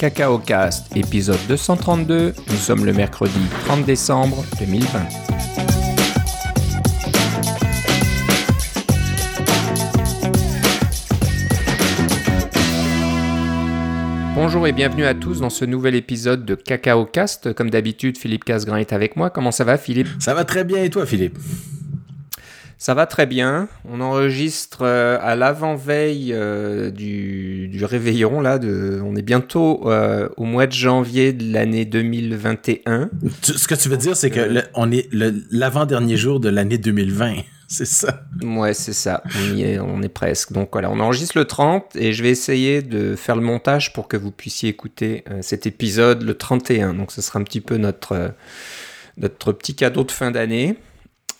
Cacao Cast, épisode 232. Nous sommes le mercredi 30 décembre 2020. Bonjour et bienvenue à tous dans ce nouvel épisode de Cacao Cast. Comme d'habitude, Philippe Casgrain est avec moi. Comment ça va, Philippe? Ça va très bien et toi, Philippe? Ça va très bien. On enregistre euh, à l'avant-veille euh, du, réveillon. Là, de, on est bientôt euh, au mois de janvier de l'année 2021. Ce que tu veux dire, c'est que on est l'avant-dernier jour de l'année 2020. C'est ça. Ouais, c'est ça. On est, on est presque. Donc voilà, on enregistre le 30 et je vais essayer de faire le montage pour que vous puissiez écouter cet épisode le 31. Donc ce sera un petit peu notre, notre petit cadeau de fin d'année.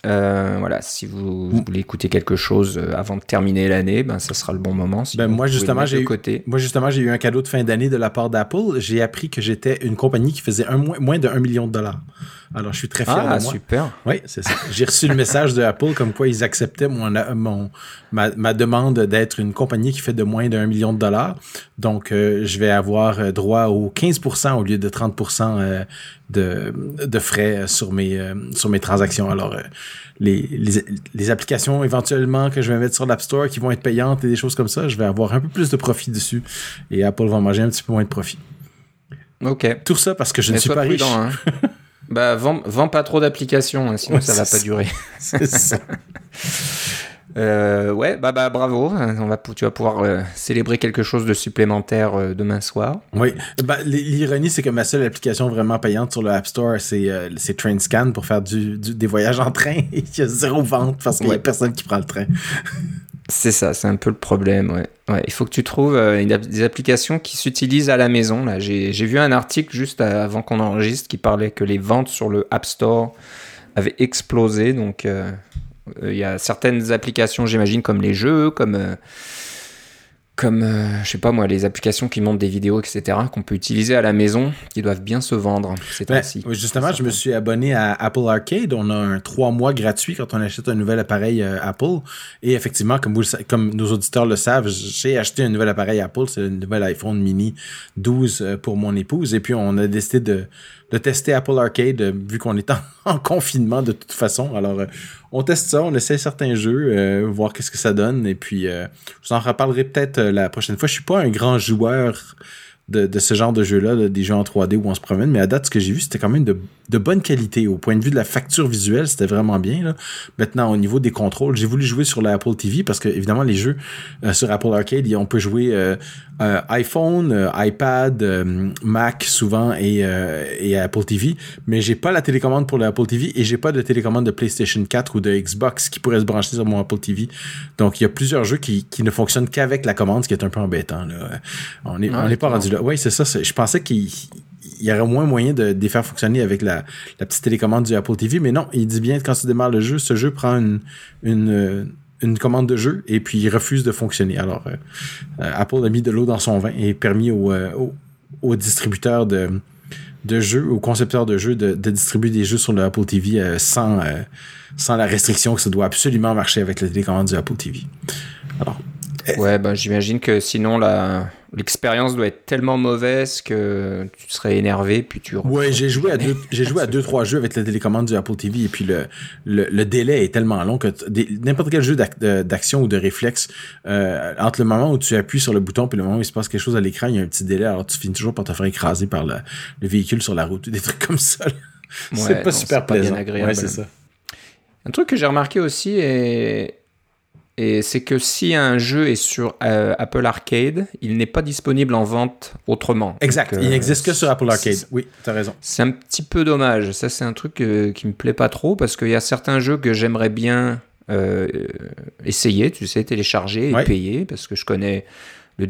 Euh, voilà, si vous, voulez écouter quelque chose euh, avant de terminer l'année, ben ça sera le bon moment. ben moi justement j'ai eu, moi justement j'ai eu un cadeau de fin d'année de la part d'Apple. J'ai appris que j'étais une compagnie qui faisait un, moins de 1 million de dollars. Alors je suis très fier ah, de moi. super. Oui, c'est ça. J'ai reçu le message de Apple comme quoi ils acceptaient mon, mon ma, ma demande d'être une compagnie qui fait de moins d'un million de dollars. Donc euh, je vais avoir droit aux 15% au lieu de 30% de, de frais sur mes, euh, sur mes transactions. Alors, euh, les, les, les, applications éventuellement que je vais mettre sur l'App Store qui vont être payantes et des choses comme ça, je vais avoir un peu plus de profit dessus et Apple va manger un petit peu moins de profit. Ok. Tout ça parce que je ne suis pas riche. Hein. bah, vends, vends, pas trop d'applications, hein, sinon ça va pas durer. C'est ça. Euh, ouais, bah, bah bravo. On va, tu vas pouvoir euh, célébrer quelque chose de supplémentaire euh, demain soir. Oui. Bah, l'ironie, c'est que ma seule application vraiment payante sur le App Store, c'est TrainScan pour faire du, des voyages en train. Il y a zéro vente parce qu'il n'y a personne qui prend le train. C'est ça, c'est un peu le problème. Ouais. Il faut que tu trouves des applications qui s'utilisent à la maison. Là, j'ai vu un article juste avant qu'on enregistre qui parlait que les ventes sur le App Store avaient explosé. Donc, euh, il y a certaines applications, j'imagine, comme les jeux, comme euh, comme, euh, je sais pas moi, les applications qui montrent des vidéos, etc., qu'on peut utiliser à la maison, qui doivent bien se vendre c'est ainsi. justement, je me suis abonné à Apple Arcade. On a un trois mois gratuit quand on achète un nouvel appareil Apple. Et effectivement, comme, vous, comme nos auditeurs le savent, j'ai acheté un nouvel appareil Apple. C'est le nouvel iPhone mini 12 pour mon épouse. Et puis, on a décidé de, de tester Apple Arcade, vu qu'on est en, confinement de toute façon. Alors, on teste ça, on essaie certains jeux, euh, voir qu'est-ce que ça donne. Et puis, euh, je vous en reparlerai peut-être euh, la prochaine fois. Je suis pas un grand joueur de, ce genre de jeu-là, des jeux en 3D où on se promène. Mais à date, ce que j'ai vu, c'était quand même de, bonne qualité. Au point de vue de la facture visuelle, c'était vraiment bien. Maintenant, au niveau des contrôles, j'ai voulu jouer sur l'Apple TV parce que, évidemment, les jeux euh, sur Apple Arcade, on peut jouer euh, euh, iPhone, iPad, Mac souvent et, et Apple TV. Mais j'ai pas la télécommande pour l'Apple TV et j'ai pas de télécommande de PlayStation 4 ou de Xbox qui pourrait se brancher sur mon Apple TV. Donc, il y a plusieurs jeux qui, ne fonctionnent qu'avec la commande, ce qui est un peu embêtant. On n'est on est pas rendu là oui, c'est ça. Je pensais qu'il y aurait moins moyen de, les faire fonctionner avec la, petite télécommande du Apple TV, mais non, il dit bien que quand tu démarres le jeu, ce jeu prend une, une, commande de jeu et puis il refuse de fonctionner. Alors, euh, euh, Apple a mis de l'eau dans son vin et permis aux euh, au, distributeurs de, de jeux, aux concepteurs de jeux de, distribuer des jeux sur le Apple TV sans, sans la restriction que ça doit absolument marcher avec la télécommande du Apple TV. Alors, Ouais, ben, j'imagine que sinon la, l'expérience doit être tellement mauvaise que tu serais énervé puis tu ouais j'ai joué à deux j'ai joué à deux trois jeux avec la télécommande du Apple TV et puis le le, délai est tellement long que n'importe quel jeu d'action ou de réflexe euh, entre le moment où tu appuies sur le bouton puis le moment où il se passe quelque chose à l'écran il y a un petit délai alors tu finis toujours par te faire écraser par le, véhicule sur la route des trucs comme ça c'est pas super plaisant. ouais, c'est ça. Un truc que j'ai remarqué aussi est et c'est que si un jeu est sur euh, Apple Arcade, il n'est pas disponible en vente autrement. Exact. il n'existe que sur Apple Arcade. Oui, tu as raison. C'est un petit peu dommage. Ça, c'est un truc euh, qui me plaît pas trop parce qu'il y a certains jeux que j'aimerais bien euh, essayer, tu sais, télécharger et payer parce que je connais le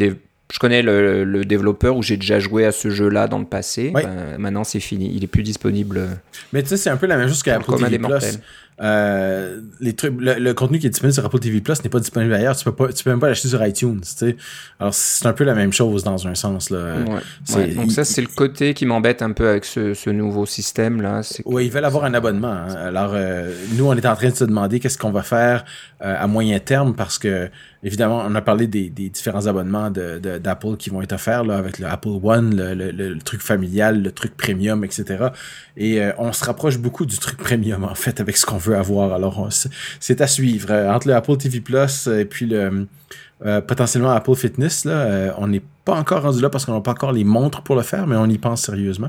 je connais le, développeur où j'ai déjà joué à ce jeu-là dans le passé. Ben, maintenant, c'est fini. Il est plus disponible. Mais tu sais, c'est un peu la même chose qu'Apple TV Plus. Euh, les trucs, le, contenu qui est disponible sur Apple TV Plus n'est pas disponible ailleurs. Tu peux pas, tu peux même pas l'acheter sur iTunes. sais. Alors c'est un peu la même chose dans un sens là. Ouais. Donc ça c'est le côté qui m'embête un peu avec ce, ce nouveau système là. Oui, ils veulent avoir un abonnement. Hein. Alors euh, nous on est en train de se demander qu'est-ce qu'on va faire euh, à moyen terme parce que évidemment on a parlé des, des différents abonnements d'Apple de, qui vont être offerts là avec le Apple One, le, le, le, truc familial, le truc premium, etc. Et on se rapproche beaucoup du truc premium en fait avec ce qu'on veut avoir. Alors, c'est à suivre. Euh, entre le Apple TV Plus et puis le euh, potentiellement Apple Fitness, là, euh, on n'est pas encore rendu là parce qu'on n'a pas encore les montres pour le faire, mais on y pense sérieusement.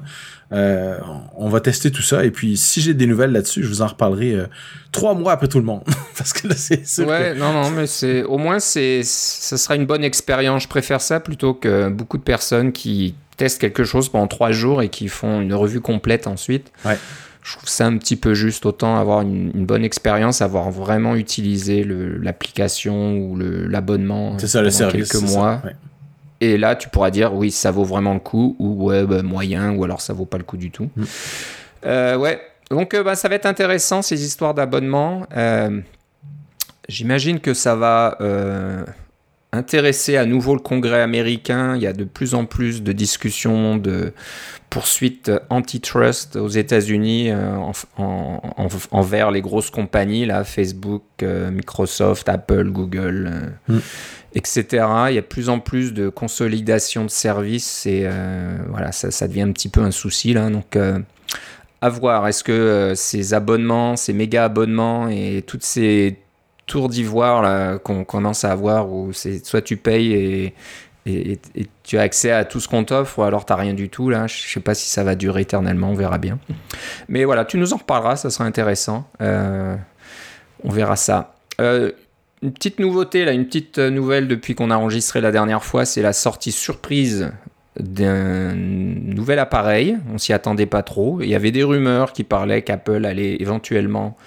on va tester tout ça et puis si j'ai des nouvelles là-dessus, je vous en reparlerai trois mois après tout le monde parce que là c'est sûr. Ouais, non, non, mais c'est au moins c'est, ça sera une bonne expérience. Je préfère ça plutôt que beaucoup de personnes qui testent quelque chose pendant trois jours et qui font une revue complète ensuite. Ouais je trouve ça un petit peu juste. Autant avoir une, bonne expérience, avoir vraiment utilisé l'application ou l'abonnement service, quelques mois. Et là, tu pourras dire oui, ça vaut vraiment le coup, ou ouais, bah, moyen, ou alors ça vaut pas le coup du tout. Mm. Euh, ouais, donc euh, bah, ça va être intéressant ces histoires d'abonnement. Euh, j'imagine que ça va intéresser à nouveau le Congrès américain. Il y a de plus en plus de discussions de poursuites antitrust aux États-Unis euh, envers les grosses compagnies, là, Facebook, euh, Microsoft, Apple, Google, euh, mm. etc. Il y a de plus en plus de consolidation de services et voilà, ça, ça, devient un petit peu un souci là. Donc à voir, est-ce que ces abonnements, ces méga abonnements et toutes ces tour d'ivoire qu'on commence à avoir où c'est soit tu payes et, tu as accès à tout ce qu'on t'offre ou alors tu rien du tout là. Je sais pas si ça va durer éternellement on verra bien. Mais voilà tu nous en reparleras ça sera intéressant. Euh, on verra ça. Euh, une petite nouveauté là une petite nouvelle depuis qu'on a enregistré la dernière fois c'est la sortie surprise d'un nouvel appareil. On s'y attendait pas trop. Il y avait des rumeurs qui parlaient qu'Apple allait éventuellement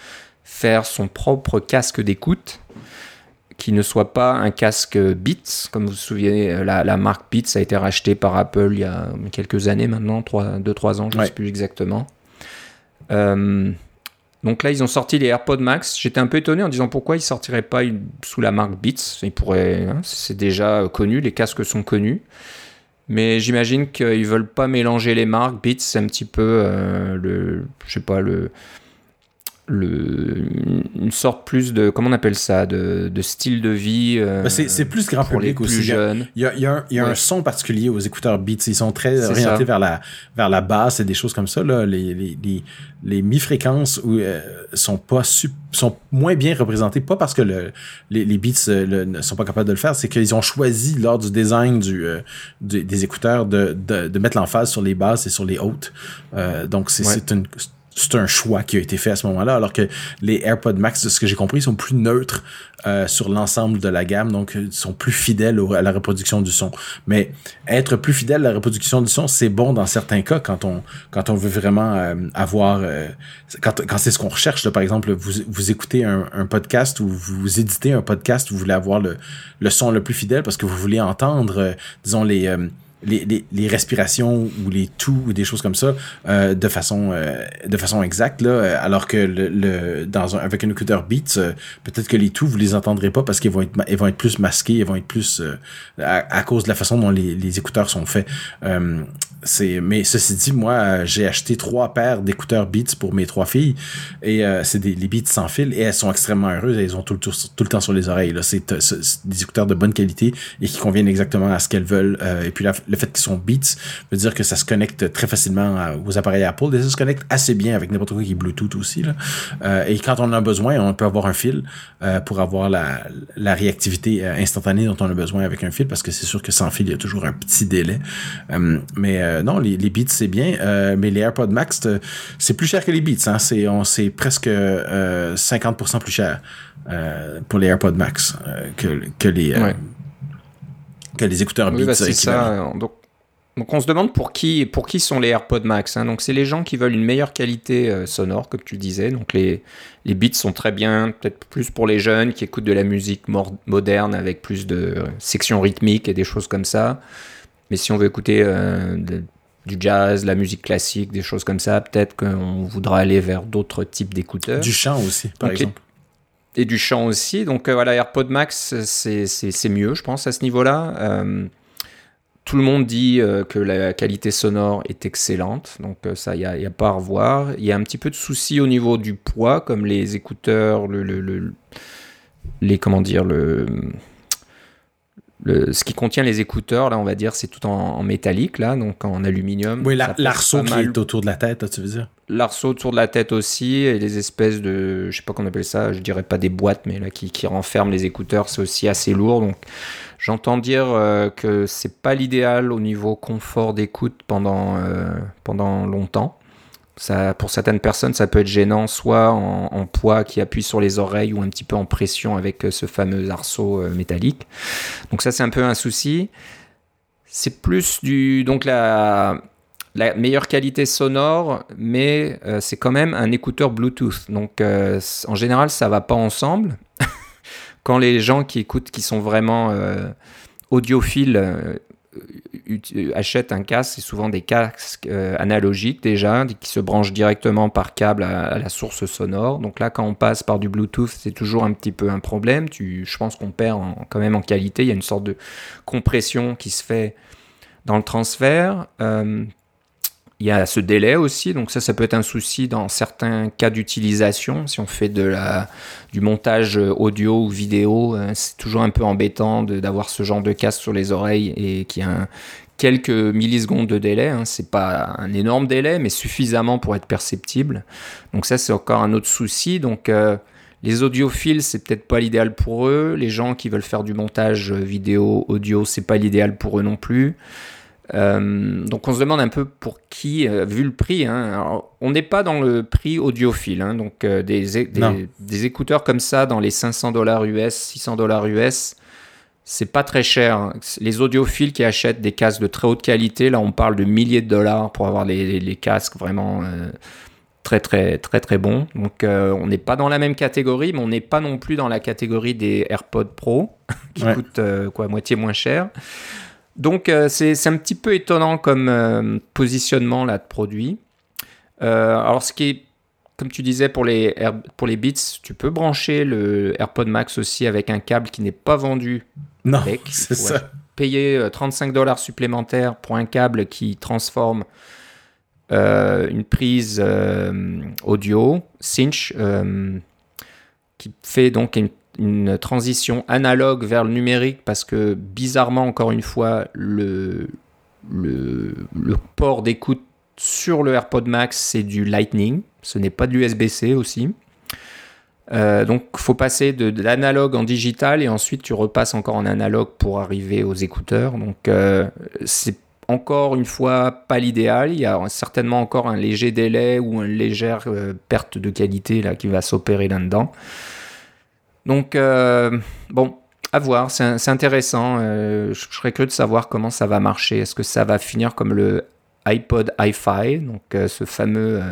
faire son propre casque d'écoute qui ne soit pas un casque Beats. Comme vous vous souvenez, la, marque Beats a été rachetée par Apple il y a quelques années maintenant, 2-3 ans, je ne sais plus exactement. Euh, donc là, ils ont sorti les AirPods Max. J'étais un peu étonné en disant pourquoi ils sortiraient pas sous la marque Beats. Ils pourraient, hein, c'est déjà connu, les casques sont connus. Mais j'imagine qu'ils veulent pas mélanger les marques. Beats, c'est un petit peu euh, le, je sais pas le le, une sorte plus de comment on appelle ça de, de style de vie euh, bah, c'est plus grand pour public les plus jeunes. il y a, il y a, un, il y a un, son particulier aux écouteurs Beats. Ils sont très orientés vers la vers la basse et des choses comme ça là. Les les, les, les mi fréquences où, euh, sont pas sont moins bien représentées. Pas parce que le, les, les Beats euh, ne sont pas capables de le faire c'est qu'ils ont choisi lors du design du, des écouteurs de, de, de mettre l'emphase sur les basses et sur les hautes. Donc c'est une c'est un choix qui a été fait à ce moment-là, alors que les AirPods Max, de ce que j'ai compris, sont plus neutres euh, sur l'ensemble de la gamme, donc ils sont plus fidèles à la reproduction du son. Mais être plus fidèle à la reproduction du son, c'est bon dans certains cas quand on quand on veut vraiment euh, avoir euh, quand, quand c'est ce qu'on recherche. Là, par exemple, vous, vous écoutez un, un, podcast ou vous éditez un podcast, vous voulez avoir le, le son le plus fidèle parce que vous voulez entendre, disons les les, les, respirations ou les tout ou des choses comme ça euh, de façon euh, de façon exacte là alors que le, le dans un, avec un écouteur Beats euh, peut-être que les tout vous les entendrez pas parce qu'ils vont être ils vont être plus masqués ils vont être plus à, à, cause de la façon dont les, les écouteurs sont faits. C'est mais ceci dit moi j'ai acheté trois paires d'écouteurs Beats pour mes trois filles et c'est des les Beats sans fil et elles sont extrêmement heureuses elles ont tout le, tout, le temps sur les oreilles là. C'est des écouteurs de bonne qualité et qui conviennent exactement à ce qu'elles veulent et puis le fait qu'ils sont Beats veut dire que ça se connecte très facilement aux appareils Apple. Et ça se connecte assez bien avec n'importe quoi qui est Bluetooth aussi. Euh, et quand on a besoin, on peut avoir un fil euh, pour avoir la, réactivité euh, instantanée dont on a besoin avec un fil, parce que c'est sûr que sans fil, il y a toujours un petit délai. mais non, les, Beats, c'est bien. mais les AirPods Max, c'est plus cher que les Beats. Hein. C'est, presque 50% plus cher pour les AirPods Max que les que les écouteurs Beats. Bah, c'est ça. Donc, donc, on se demande pour qui, pour qui sont les AirPods Max. Hein. Donc c'est les gens qui veulent une meilleure qualité euh, sonore, comme tu disais. Donc les, les beats sont très bien, peut-être plus pour les jeunes qui écoutent de la musique moderne avec plus de sections rythmiques et des choses comme ça. Mais si on veut écouter euh, du jazz, la musique classique, des choses comme ça. Peut-être qu'on voudra aller vers d'autres types d'écouteurs. Du chant aussi, par exemple. Et, du chant aussi. Donc voilà, AirPod Max, c'est mieux, je pense, à ce niveau-là. tout le monde dit que la qualité sonore est excellente, donc ça, il n'y a, a, pas à revoir. Il y a un petit peu de soucis au niveau du poids, comme les écouteurs, le, le, le les comment dire le ce qui contient les écouteurs, là, on va dire, c'est tout en, métallique, là, donc en aluminium. Oui, l'arceau qui est autour de la tête, tu veux dire? L'arceau autour de la tête aussi, et les espèces de, je sais pas qu'on appelle ça, je dirais pas des boîtes, mais là, qui, qui renferment les écouteurs, c'est aussi assez lourd. Donc, j'entends dire euh, que c'est pas l'idéal au niveau confort d'écoute pendant, euh, pendant longtemps. Pour certaines personnes, ça peut être gênant, soit en, poids qui appuie sur les oreilles ou un petit peu en pression avec euh, ce fameux arceau euh, métallique. Donc ça, c'est un peu un souci. C'est plus du donc la, meilleure qualité sonore, mais euh, c'est quand même un écouteur Bluetooth. Donc en général, ça va pas ensemble. Quand les gens qui écoutent, qui sont vraiment audiophiles, euh, achètent un casque, c'est souvent des casques euh, analogiques déjà, qui se branchent directement par câble à, la source sonore. Donc là, quand on passe par du Bluetooth, c'est toujours un petit peu un problème. Tu, je pense qu'on perd quand même en qualité. Il y a une sorte de compression qui se fait dans le transfert. Euh, il y a ce délai aussi, donc ça, ça peut être un souci dans certains cas d'utilisation. Si on fait de la, du montage audio ou vidéo, euh, c'est toujours un peu embêtant d'avoir ce genre de casque sur les oreilles et qui a quelques millisecondes de délai. Hein. C'est pas un énorme délai, mais suffisamment pour être perceptible. Donc ça, c'est encore un autre souci. Donc euh, les audiophiles, c'est peut-être pas l'idéal pour eux. Les gens qui veulent faire du montage vidéo, audio, c'est pas l'idéal pour eux non plus. Euh, donc on se demande un peu pour qui, euh, vu le prix. Hein. on n'est pas dans le prix audiophile, hein. donc euh, des, des, écouteurs comme ça dans les 500 dollars US, 600 dollars US, c'est pas très cher. Les audiophiles qui achètent des casques de très haute qualité, là on parle de milliers de dollars pour avoir les, les casques vraiment très très très très bons. Donc on n'est pas dans la même catégorie, mais on n'est pas non plus dans la catégorie des AirPods Pro qui coûtent quoi moitié moins cher. Donc euh, c'est un petit peu étonnant comme euh, positionnement là de produit. Euh, alors ce qui est, comme tu disais pour les, pour les Beats, tu peux brancher le AirPod Max aussi avec un câble qui n'est pas vendu. Non, c'est ça. Payer 35 dollars supplémentaires pour un câble qui transforme une prise audio Cinch qui fait donc une une transition analogue vers le numérique parce que bizarrement, encore une fois, le, le, port d'écoute sur le AirPod Max, c'est du Lightning. Ce n'est pas de l'USB-C aussi. Euh, donc, faut passer de, l'analogue en digital et ensuite tu repasses encore en analogue pour arriver aux écouteurs. Donc, euh, c'est encore une fois pas l'idéal. Il y a certainement encore un léger délai ou une légère euh, perte de qualité là, qui va s'opérer là-dedans. Donc, euh, bon, à voir, c'est intéressant. Euh, je, serais curieux de savoir comment ça va marcher. Est-ce que ça va finir comme le iPod hi-fi, donc euh, ce fameux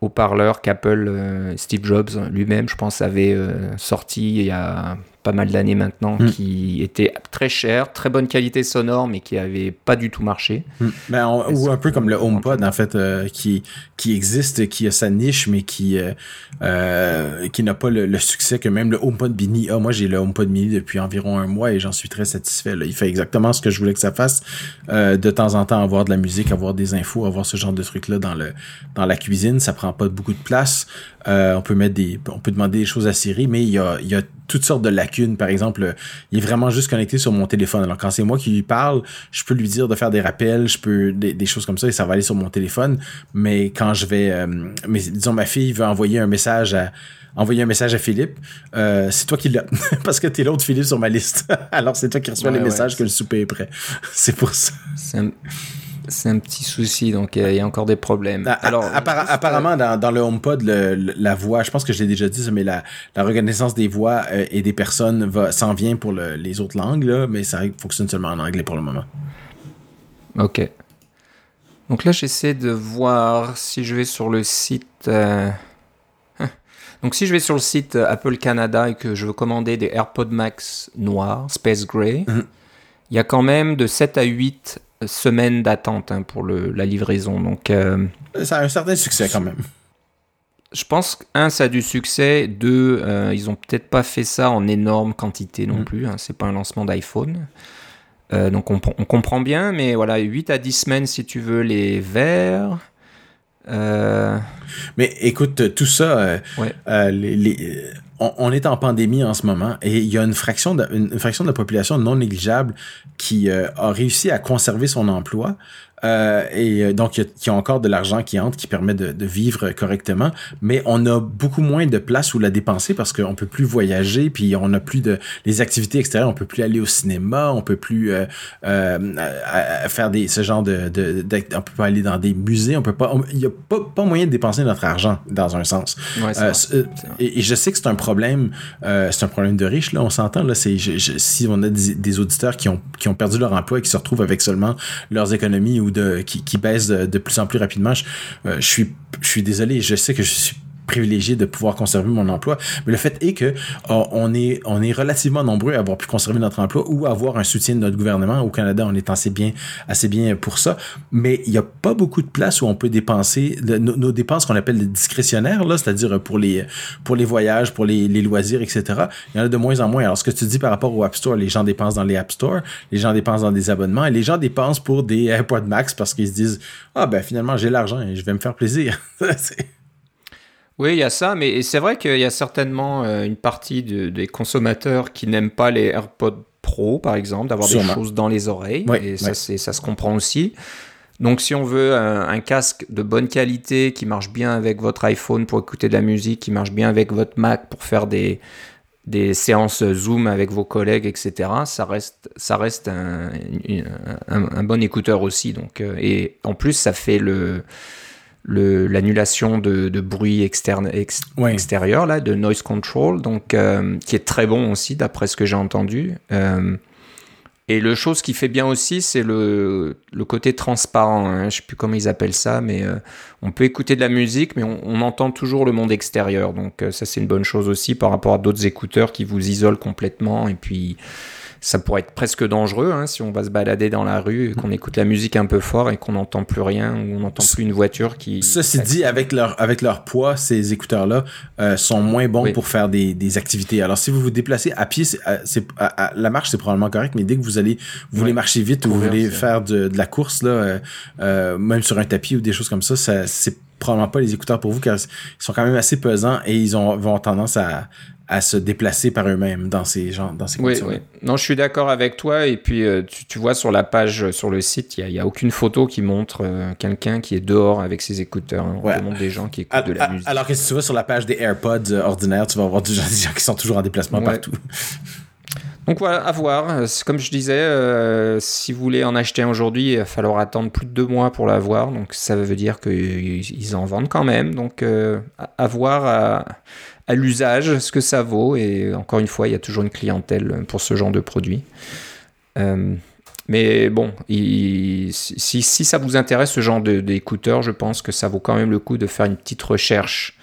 haut-parleur qu'Apple, Steve Jobs lui-même, je pense, avait sorti il y a pas mal d'années maintenant, hmm. qui était très cher, très bonne qualité sonore, mais qui avait pas du tout marché. Hmm. Ben, ou un peu comme le HomePod, en fait, euh, qui, qui existe, qui a sa niche, mais qui, euh, euh, qui n'a pas le, succès que même le HomePod Mini a. Moi, j'ai le HomePod Mini depuis environ un mois et j'en suis très satisfait. Là. Il fait exactement ce que je voulais que ça fasse. de temps en temps, avoir de la musique, avoir des infos, avoir ce genre de trucs-là dans, le, dans la cuisine. Ça prend pas beaucoup de place. On peut mettre des, on peut demander des choses à Siri, mais il y a, il y a toutes sortes de lacunes. Par exemple, il est vraiment juste connecté sur mon téléphone. Alors quand c'est moi qui lui parle, je peux lui dire de faire des rappels, je peux des, choses comme ça et ça va aller sur mon téléphone. Mais quand je vais, euh, mais disons ma fille veut envoyer un message à envoyer un message à Philippe, euh, c'est toi qui l'as parce que t'es l'autre Philippe sur ma liste. Alors c'est toi qui reçois les messages que le souper est prêt. c'est pour ça c'est un petit souci, donc euh, il y a encore des problèmes. Ah, Alors, apparemment, dans, le HomePod, la voix, je pense que je l'ai déjà dit, mais la, reconnaissance des voix euh, et des personnes s'en vient pour les autres langues, là, mais ça fonctionne seulement en anglais pour le moment. Ok. Donc là, j'essaie de voir si je vais sur le site. Euh, hein. Donc si je vais sur le site Apple Canada et que je veux commander des AirPod Max noirs, Space Gray, mhm. il y a quand même de 7 à 8 semaines d'attente hein, pour le, la livraison. Donc, ça a un certain succès quand même. Je pense un, ça a du succès. Deux, ils ont peut-être pas fait ça en énorme quantité non mm. plus. Hein, c'est pas un lancement d'iPhone. donc on, on, comprend bien, mais voilà, 8 à 10 semaines si tu veux les verts. Euh, Mais écoute, tout ça, euh, euh, les, on, est en pandémie en ce moment et il y a une fraction de, une fraction de la population non négligeable qui a réussi à conserver son emploi, euh, et euh, donc, il y, a encore de l'argent qui entre, qui permet de, vivre correctement, mais on a beaucoup moins de place où la dépenser parce qu'on peut plus voyager, puis on a plus de les activités extérieures, on peut plus aller au cinéma, on peut plus euh, faire des ce genre de, de, on peut pas aller dans des musées, on peut pas, il y a pas, pas moyen de dépenser notre argent dans un sens. et, je sais que c'est un problème, c'est un problème de riches là, on s'entend là, c'est si on a des, auditeurs qui ont qui ont perdu leur emploi et qui se retrouvent avec seulement leurs économies ou qui, baisse de, plus en plus rapidement. Euh, je, suis, je suis désolé, je sais que je suis privilégié de pouvoir conserver mon emploi. Mais le fait est que oh, on est on est relativement nombreux à avoir pu conserver notre emploi ou avoir un soutien de notre gouvernement. Au Canada, on est assez bien assez bien pour ça. Mais il n'y a pas beaucoup de place où on peut dépenser nos, dépenses qu'on appelle discrétionnaires, là, c'est-à-dire pour les pour les voyages, pour les, les, loisirs, etc. Il y en a de moins en moins. Alors ce que tu dis par rapport au App Store, les gens dépensent dans les App Store, les gens dépensent dans des abonnements et les gens dépensent pour des AirPods Max parce qu'ils se disent ah ben finalement j'ai l'argent et je vais me faire plaisir. Oui, il y a ça, mais c'est vrai qu'il y a certainement euh, une partie des consommateurs qui n'aiment pas les AirPods Pro, par exemple, d'avoir des choses dans les oreilles. et ça, ça se comprend aussi. Donc, si on veut un, casque de bonne qualité qui marche bien avec votre iPhone pour écouter de la musique, qui marche bien avec votre Mac pour faire des, des séances Zoom avec vos collègues, etc., ça reste, ça reste un, un, bon écouteur aussi. Donc, euh, et en plus, ça fait le l'annulation de, de, bruit externe, extérieur, là, de noise control, donc, euh, qui est très bon aussi, d'après ce que j'ai entendu. Euh, et le chose qui fait bien aussi, c'est le, le, côté transparent. Hein. Je sais plus comment ils appellent ça, mais euh, on peut écouter de la musique, mais on, on entend toujours le monde extérieur. Donc ça, c'est une bonne chose aussi par rapport à d'autres écouteurs qui vous isolent complètement. Et puis, ça pourrait être presque dangereux hein, si on va se balader dans la rue et qu'on écoute la musique un peu fort et qu'on n'entend plus rien ou on n'entend plus une voiture qui. Ceci dit, avec leur, avec leur poids, ces écouteurs-là euh, sont moins bons pour faire des, des, activités. Alors, si vous vous déplacez à pied, c'est, la marche, c'est probablement correct, mais dès que vous allez, vous voulez marcher vite ou vous voulez faire de, de, la course, là, euh, euh, même sur un tapis ou des choses comme ça, ça c'est probablement pas les écouteurs pour vous car ils sont quand même assez pesants et ils ont, vont tendance à, à se déplacer par eux-mêmes dans ces gens, dans ces. Oui, oui. Non, je suis d'accord avec toi. Et puis, euh, tu, tu, vois sur la page, euh, sur le site, il n'y a, a, aucune photo qui montre euh, quelqu'un qui est dehors avec ses écouteurs. Hein. On montre des gens qui écoutent de la musique. Alors que si tu vas sur la page des AirPods ordinaires, tu vas voir des gens, qui sont toujours en déplacement partout. Donc voilà, à voir. Comme je disais, si vous voulez en acheter un aujourd'hui, il va falloir attendre plus de deux mois pour l'avoir. Donc ça veut dire qu'ils en vendent quand même. Donc à, voir. À à l'usage, ce que ça vaut. Et encore une fois, il y a toujours une clientèle pour ce genre de produit. Euh, mais bon, si, si, ça vous intéresse, ce genre d'écouteurs, je pense que ça vaut quand même le coup de faire une petite recherche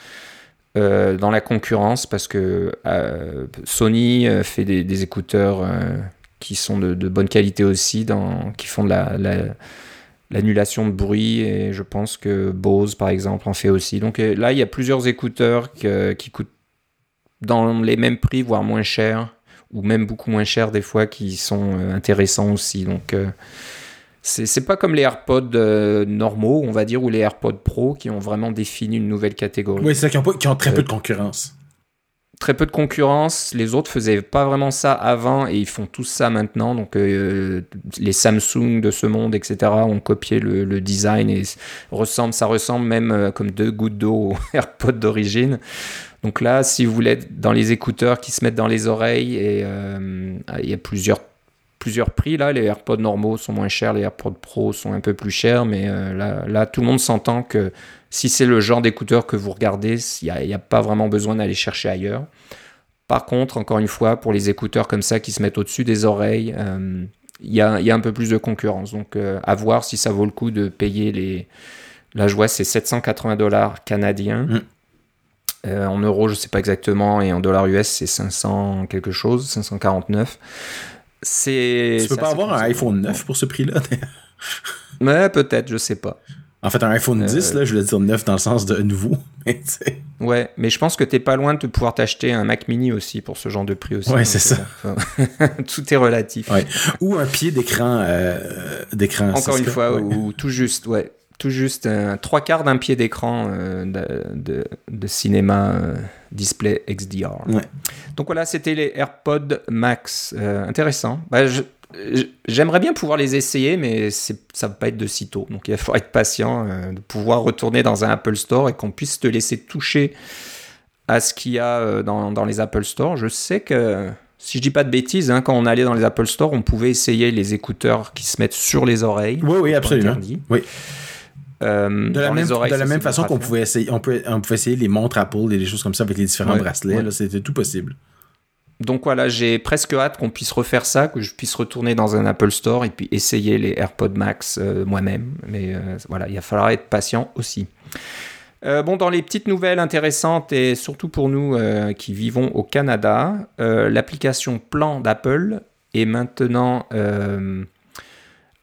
euh, dans la concurrence parce que euh, Sony fait des, écouteurs qui sont de, bonne qualité aussi, dans, qui font de la, l'annulation de bruit et je pense que Bose par exemple en fait aussi. Donc là il y a plusieurs écouteurs qui coûtent dans les mêmes prix, voire moins cher, ou même beaucoup moins cher des fois, qui sont euh, intéressants aussi. Donc, euh, c'est pas comme les AirPods euh, normaux, on va dire, ou les AirPods Pro qui ont vraiment défini une nouvelle catégorie. Oui, c'est ça, qui ont, très peu de concurrence. Très peu de concurrence. Les autres faisaient pas vraiment ça avant et ils font tout ça maintenant. Donc, les Samsung de ce monde, etc., ont copié le, design et ressemble, ça ressemble même comme deux gouttes d'eau aux AirPods d'origine. Donc là, si vous voulez dans les écouteurs qui se mettent dans les oreilles, et euh, il y a plusieurs, plusieurs prix là. Les AirPods normaux sont moins chers, les AirPods Pro sont un peu plus chers, mais euh, là, là, tout le monde s'entend que si c'est le genre d'écouteurs que vous regardez, il n'y a, pas vraiment besoin d'aller chercher ailleurs. Par contre, encore une fois, pour les écouteurs comme ça qui se mettent au-dessus des oreilles, euh, il y, a, y, a, un peu plus de concurrence. Donc, à voir si ça vaut le coup de payer les. Là, je vois, c'est 780 dollars canadiens. Mm. Euh, en euros, je sais pas exactement, et en dollars US, c'est 500 quelque chose, 549. C'est. Tu peux pas avoir un iPhone 9 pour ce prix-là Ouais, peut-être, je sais pas. En fait, un iPhone 10, Euh, là, je voulais dire neuf dans le sens de nouveau. Mais. Ouais, mais je pense que t'es pas loin de pouvoir t'acheter un Mac Mini aussi pour ce genre de prix aussi. Ouais, c'est ça. enfin, tout est relatif. Ouais. Ou un pied d'écran. euh, d'écran Encore une 6K, fois, ouais. ou tout juste, ouais. Tout juste un trois quarts d'un pied d'écran euh, de, de- de cinéma euh, display XDR. Ouais. Donc voilà, c'était les AirPods Max. Euh, intéressant. Bah, je- J'aimerais bien pouvoir les essayer, mais ça va pas être de sitôt. Donc il faut être patient, euh, de pouvoir retourner dans un Apple Store et qu'on puisse te laisser toucher à ce qu'il y a euh, dans, dans les Apple Store. Je sais que, si je dis pas de bêtises, hein, quand on allait dans les Apple Store, on pouvait essayer les écouteurs qui se mettent sur les oreilles. Oui, oui, absolument. Oui. Euh, De la même, oreilles, de la ça, même c'est façon qu'on pouvait essayer, on pouvait, on pouvait essayer les montres Apple et des choses comme ça avec les différents Ouais, bracelets. ouais. C'était tout possible. Donc voilà, j'ai presque hâte qu'on puisse refaire ça, que je puisse retourner dans un Apple Store et puis essayer les AirPods Max euh, moi-même. Mais euh, voilà, il va falloir être patient aussi. Euh, bon, dans les petites nouvelles intéressantes et surtout pour nous qui vivons au Canada, l'application Plan d'Apple est maintenant,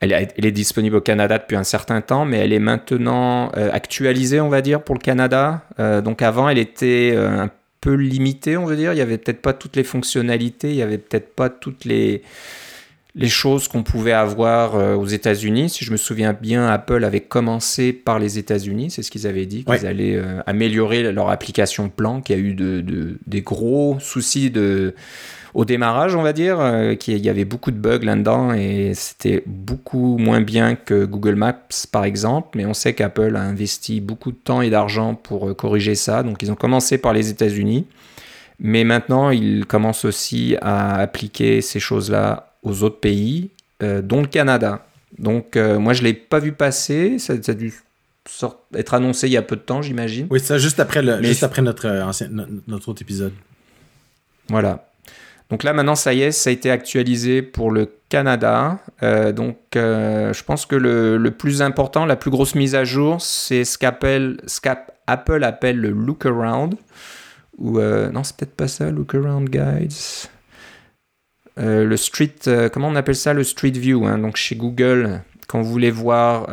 elle, est- disponible au Canada depuis un certain temps, mais elle est maintenant actualisée, on va dire, pour le Canada. Donc avant, elle était un peu limitée, on veut dire. Il y avait peut-être pas toutes les fonctionnalités, il y avait peut-être pas toutes les les choses qu'on pouvait avoir euh, aux États-Unis. Si je me souviens bien, Apple avait commencé par les États-Unis, c'est ce qu'ils avaient dit, qu'ils Ouais. allaient euh, améliorer leur application Plan, qui a eu de, de- des gros soucis de, au démarrage, on va dire, euh, qu'il y avait beaucoup de bugs là-dedans et c'était beaucoup moins bien que Google Maps, par exemple. Mais on sait qu'Apple a investi beaucoup de temps et d'argent pour euh, corriger ça. Donc ils ont commencé par les États-Unis. Mais maintenant, ils commencent aussi à appliquer ces choses-là aux autres pays, euh, dont le Canada. Donc, euh, moi, je ne l'ai pas vu passer. Ça, ça a dû sort- être annoncé il y a peu de temps, j'imagine. Oui, ça juste après, le, Mais- juste après notre, ancien, notre autre épisode. Voilà. Donc là, maintenant, ça y est, ça a été actualisé pour le Canada. Euh, donc, euh, je pense que le, plus important, la plus grosse mise à jour, c'est ce qu'Apple appelle le look around. Ou euh, non, c'est peut-être pas ça, look around guides. Le street, comment on appelle ça, le street view. hein? donc chez Google, quand vous voulez voir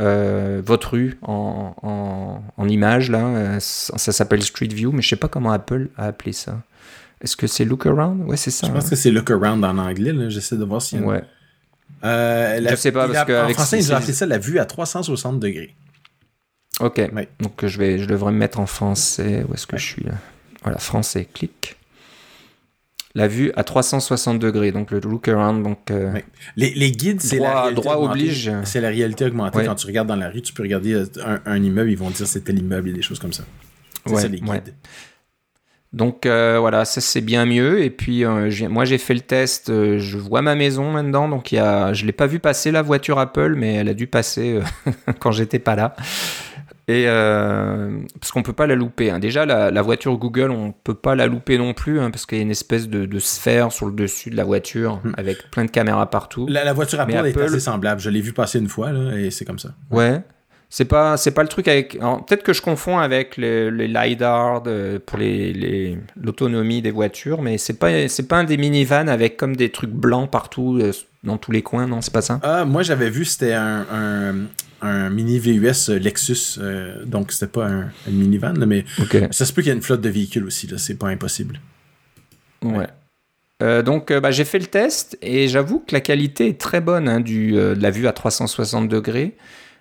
votre rue en, image, ça, s'appelle street view, mais je sais pas comment Apple a appelé ça. Est-ce que c'est look around? Ouais, c'est ça. Je pense hein. que c'est look around en anglais. J'essaie de voir une- Ouais. Euh, la- Je sais pas, parce que En français, ils ont appelé ça la vue à 360 degrés. Ok. Ouais. Donc je vais, je devrais me mettre en français. Où est-ce que je suis là? Voilà, français. Clic. La vue à 360 degrés, donc le look around. Donc euh. Les, les guides, c'est Droit- la réalité droit augmentée. oblige. C'est la réalité augmentée. Quand tu regardes dans la rue, tu peux regarder euh, un, un immeuble, ils vont dire c'était l'immeuble et des choses comme ça. C'est Ouais, ça les guides. ouais. Donc euh, voilà, ça c'est bien mieux. Et puis euh, moi j'ai fait le test, euh, je vois ma maison maintenant, donc y a, je l'ai pas vu passer la voiture Apple, mais elle a dû passer quand j'étais pas là. Et parce qu'on peut pas la louper. hein. Déjà la, la voiture Google, on peut pas la louper non plus, hein, parce qu'il y a une espèce de, de sphère sur le dessus de la voiture Hmm. avec plein de caméras partout. La, la voiture Apple, est assez semblable. Je l'ai vu passer une fois là, et c'est comme ça. Ouais. C'est pas, c'est pas le truc avec. Peut-être que je confonds avec les, les lidar de- pour les, les- l'autonomie des voitures, mais c'est pas, c'est pas un des minivans avec comme des trucs blancs partout euh, dans tous les coins, non, c'est pas ça? Ah, moi, j'avais vu, c'était un, un, un mini VUS Lexus. euh, donc, c'était pas un, un minivan, là, mais ça se peut qu'il y ait une flotte de véhicules aussi. Là, c'est pas impossible. Ouais. Euh, donc euh, bah, j'ai fait le test et j'avoue que la qualité est très bonne hein, du, euh, de la vue à 360 degrés.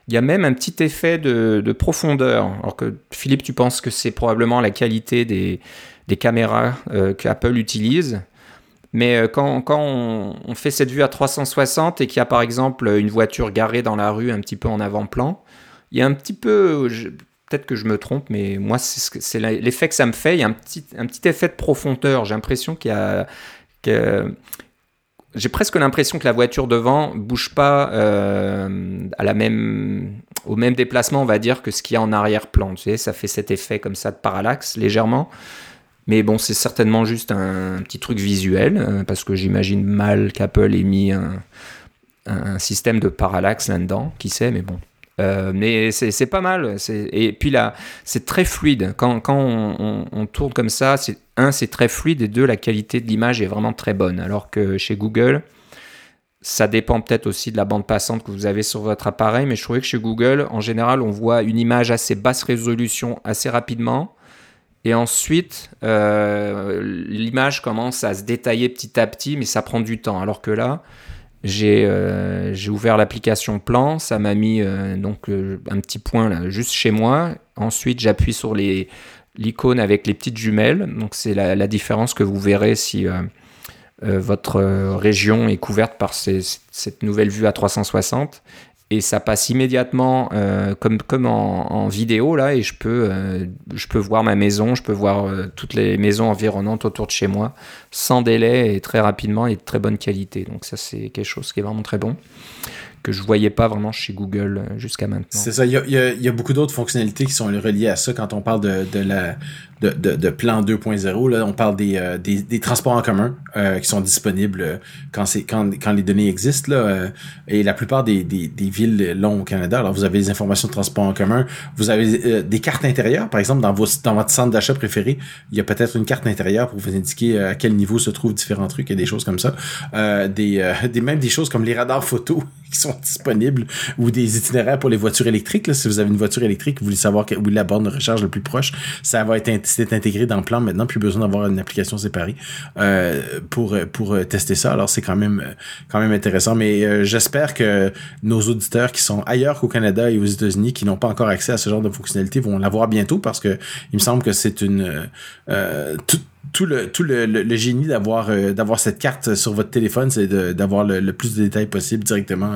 Il y a même un petit effet de, de profondeur. Alors que Philippe, tu penses que c'est probablement la qualité des, caméras euh, qu'Apple utilise. Mais euh, quand, on, fait cette vue à 360 et qu'il y a par exemple une voiture garée dans la rue un petit peu en avant-plan, il y a un petit peu, peut-être que je me trompe, mais moi c'est l'effet que ça me fait. Il y a un petit, effet de profondeur. J'ai l'impression qu'il y a, j'ai presque l'impression que la voiture devant bouge pas euh, au même déplacement, on va dire, que ce qu'il y a en arrière-plan. Tu sais, ça fait cet effet comme ça de parallaxe légèrement. Mais bon, c'est certainement juste un, petit truc visuel, euh, parce que j'imagine mal qu'Apple ait mis un, un système de parallaxe là-dedans, qui sait, mais bon. Euh, mais c'est pas mal. Et puis là, c'est très fluide. Quand, on, tourne comme ça, un, c'est très fluide, et deux, la qualité de l'image est vraiment très bonne. Alors que chez Google, Ça dépend peut-être aussi de la bande passante que vous avez sur votre appareil, mais je trouvais que chez Google, en général, on voit une image assez basse résolution assez rapidement. Et ensuite, euh, l'image commence à se détailler petit à petit, mais ça prend du temps. Alors que là, j'ai euh, ouvert l'application plan, ça m'a mis euh, donc un petit point là, juste chez moi. Ensuite, j'appuie sur l'icône avec les petites jumelles. Donc c'est la, différence que vous verrez si euh, votre euh, région est couverte par cette nouvelle vue à 360 et ça passe immédiatement euh, comme, comme en, vidéo là et je peux, je peux voir ma maison, je peux voir toutes les maisons environnantes autour de chez moi sans délai et très rapidement et de très bonne qualité. Donc ça c'est quelque chose qui est vraiment très bon que je voyais pas vraiment chez Google jusqu'à maintenant. C'est ça, il y a, y a, beaucoup d'autres fonctionnalités qui sont reliées à ça quand on parle de, de la de, plan 2.0. Là, on parle des, euh, des, des, transports en commun euh, qui sont disponibles euh, quand c'est quand, quand les données existent. Là, et la plupart des, des, villes longs au Canada, alors vous avez des informations de transport en commun, vous avez des cartes intérieures, par exemple, dans, vos, dans votre centre d'achat préféré, il y a peut-être une carte intérieure pour vous indiquer à quel niveau se trouvent différents trucs et des choses comme ça. des, des même des choses comme les radars photo qui sont disponibles ou des itinéraires pour les voitures électriques. Là, si vous avez une voiture électrique, vous voulez savoir où est la borne de recharge le plus proche, ça va être c'est intégré dans le plan maintenant, plus besoin d'avoir une application séparée euh, pour pour euh, tester ça. Alors c'est quand même quand même intéressant. Mais euh, j'espère que nos auditeurs qui sont ailleurs qu'au Canada et aux États-Unis, qui n'ont pas encore accès à ce genre de fonctionnalité, vont l'avoir bientôt parce que il me semble que c'est une tout, le tout le, génie d'avoir d'avoir cette carte sur votre téléphone, c'est d'avoir le, plus de détails possible directement.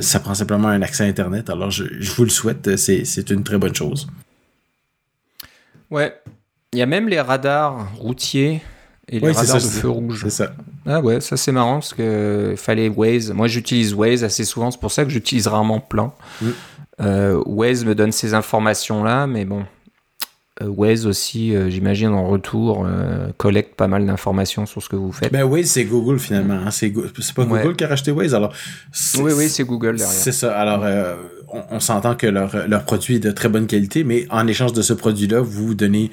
ça prend simplement un accès à Internet. Alors je, je vous le souhaite, c'est une très bonne chose. Ouais. Il y a même les radars routiers et les radars de feu rouge. C'est ça. Ah ouais, ça c'est marrant parce que fallait Waze. Moi j'utilise Waze assez souvent, c'est pour ça que j'utilise rarement Plan. Euh, Waze me donne ces informations là, mais bon. Euh, Waze aussi, euh, j'imagine en retour, collecte pas mal d'informations sur ce que vous faites. Ben Waze c'est Google finalement. Hein. C'est pas Google qui a racheté Waze alors. Oui oui c'est Google derrière. C'est ça. Alors on, s'entend que leur, leur produit est de très bonne qualité, mais en échange de ce produit-là, vous donnez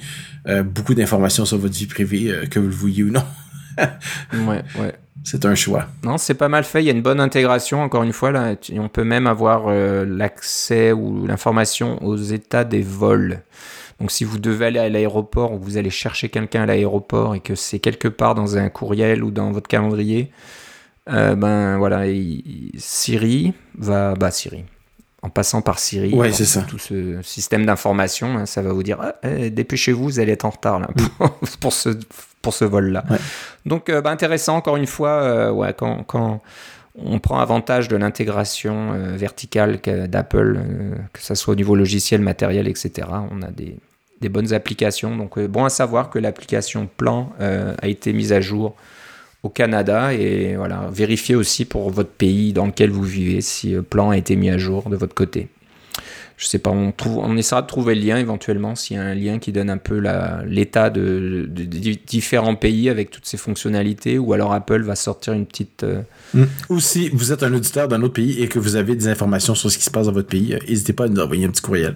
euh, beaucoup d'informations sur votre vie privée, euh, que vous le vouliez ou non. ouais, ouais. C'est un choix. Non, c'est pas mal fait. Il y a une bonne intégration, encore une fois. Là, on peut même avoir euh, l'accès ou l'information aux états des vols. Donc, si vous devez aller à l'aéroport ou vous allez chercher quelqu'un à l'aéroport et que c'est quelque part dans un courriel ou dans votre calendrier, ben voilà, Siri va, bah Siri, en passant par Siri, ouais, c'est ça. tout ce système d'information, hein, ça va vous dire ah, eh, dépêchez-vous, vous allez être en retard là, mm. pour ce, pour ce vol-là. Donc, euh, bah, intéressant, encore une fois, euh, ouais, quand, quand, on prend avantage de l'intégration euh, verticale d'Apple, que ce soit au niveau logiciel, matériel, etc., on a des, des bonnes applications. Donc, bon à savoir que l'application Plan a été mise à jour au Canada et voilà, vérifiez aussi pour votre pays dans lequel vous vivez si le plan a été mis à jour de votre côté. Je sais pas, on, trouve, on essaiera de trouver le lien éventuellement s'il y a un lien qui donne un peu l'état de, différents pays avec toutes ces fonctionnalités ou alors Apple va sortir une petite. Euh, mm. Ou si vous êtes un auditeur d'un autre pays et que vous avez des informations sur ce qui se passe dans votre pays, euh, n'hésitez pas à nous envoyer un petit courriel.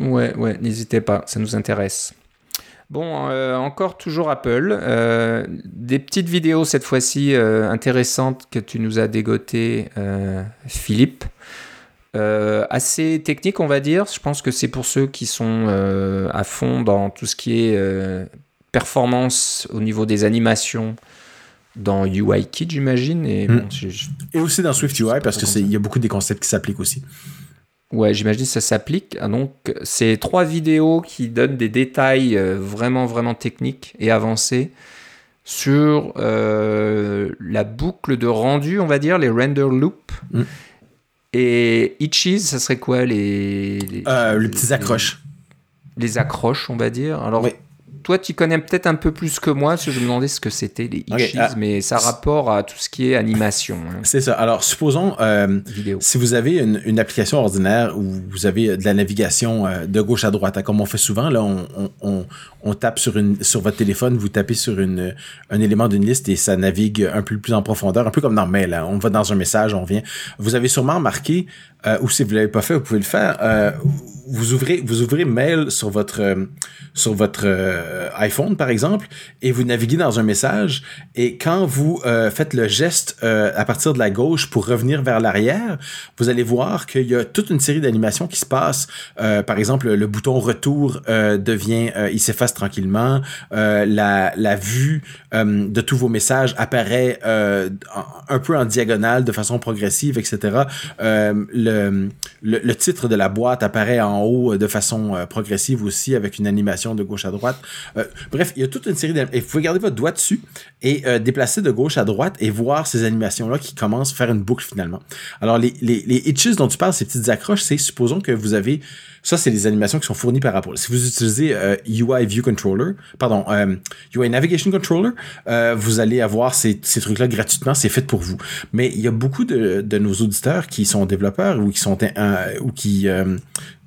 Ouais, ouais, n'hésitez pas, ça nous intéresse. Bon, euh, encore toujours Apple. Euh, des petites vidéos cette fois-ci euh, intéressantes que tu nous as dégotées, Philippe. assez technique, on va dire. Je pense que c'est pour ceux qui sont à fond dans tout ce qui est performance au niveau des animations dans UIKit, j'imagine. Et, hmm. et aussi dans SwiftUI, parce qu'il y a beaucoup des concepts qui s'appliquent aussi. Ouais, j'imagine que ça s'applique. Ah, donc, c'est trois vidéos qui donnent des détails euh, vraiment, vraiment techniques et avancés sur euh, la boucle de rendu, on va dire, les render loops. Mm. Et Itchies, ça serait quoi les, les, euh, les petits accroches les, accroches, on va dire? Alors, toi, tu connais peut-être un peu plus que moi, parce que je me demandais ce que c'était les itchies, ah. mais ça rapport à tout ce qui est animation. Hein. C'est ça. Alors, supposons, euh, si vous avez une, application ordinaire où vous avez de la navigation euh, de gauche à droite, hein, comme on fait souvent, là, on, tape sur, une, sur votre téléphone, vous tapez sur une, un élément d'une liste et ça navigue un peu plus en profondeur, un peu comme dans Mail. Hein. On va dans un message, on vient. Vous avez sûrement remarqué, euh, ou si vous l'avez pas fait, vous pouvez le faire. vous ouvrez, vous ouvrez Mail sur votre, sur votre iPhone, par exemple, et vous naviguez dans un message, et quand vous faites le geste à partir de la gauche pour revenir vers l'arrière, vous allez voir qu'il y a toute une série d'animations qui se passent. par exemple, le bouton retour devient, il s'efface tranquillement. la, vue de tous vos messages apparaît un peu en diagonale, de façon progressive, etc. le, titre de la boîte apparaît en haut de façon progressive aussi, avec une animation de gauche à droite. Bref, il y a toute une série d'animations. Vous pouvez garder votre doigt dessus et déplacer de gauche à droite et voir ces animations-là qui commencent à faire une boucle finalement. Alors, les, les, les hitches dont tu parles, ces petites accroches, c'est supposons que vous avez ça, c'est les animations qui sont fournies par Apple. Si vous utilisez euh, UI View Controller, pardon, euh, UI Navigation Controller, euh, vous allez avoir ces, ces trucs-là gratuitement. C'est fait pour vous. Mais il y a beaucoup de, de nos auditeurs qui sont développeurs ou qui sont ou qui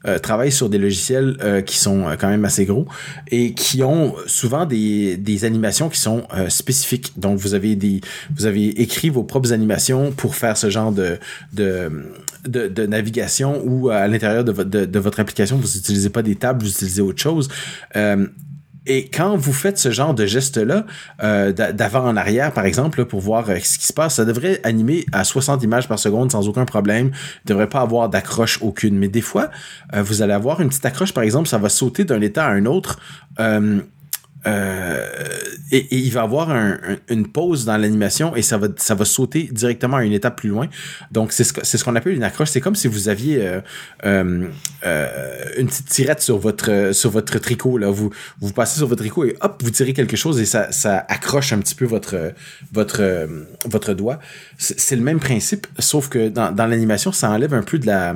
euh, travaillent sur des logiciels euh, qui sont euh, quand même assez gros et qui ont souvent des, des animations qui sont spécifiques. Donc vous avez des vous avez écrit vos propres animations pour faire ce genre de de, de, navigation ou à l'intérieur de, de, de, votre application vous n'utilisez pas des tables, vous utilisez autre chose. Et quand vous faites ce genre de geste-là, euh, d'avant en arrière, par exemple, pour voir euh, ce qui se passe, ça devrait animer à 60 images par seconde sans aucun problème. Il devrait pas avoir d'accroche aucune. Mais des fois, euh, vous allez avoir une petite accroche, par exemple, ça va sauter d'un état à un autre. Euh, et, il va avoir un, une pause dans l'animation et ça va, ça va sauter directement à une étape plus loin. Donc, c'est ce, ce qu'on appelle une accroche. C'est comme si vous aviez euh, euh, une petite tirette sur votre, sur votre tricot. Là. Vous, vous passez sur votre tricot et hop, vous tirez quelque chose et ça, ça accroche un petit peu votre, votre, votre doigt. C'est, le même principe, sauf que dans, dans l'animation, ça enlève un peu de la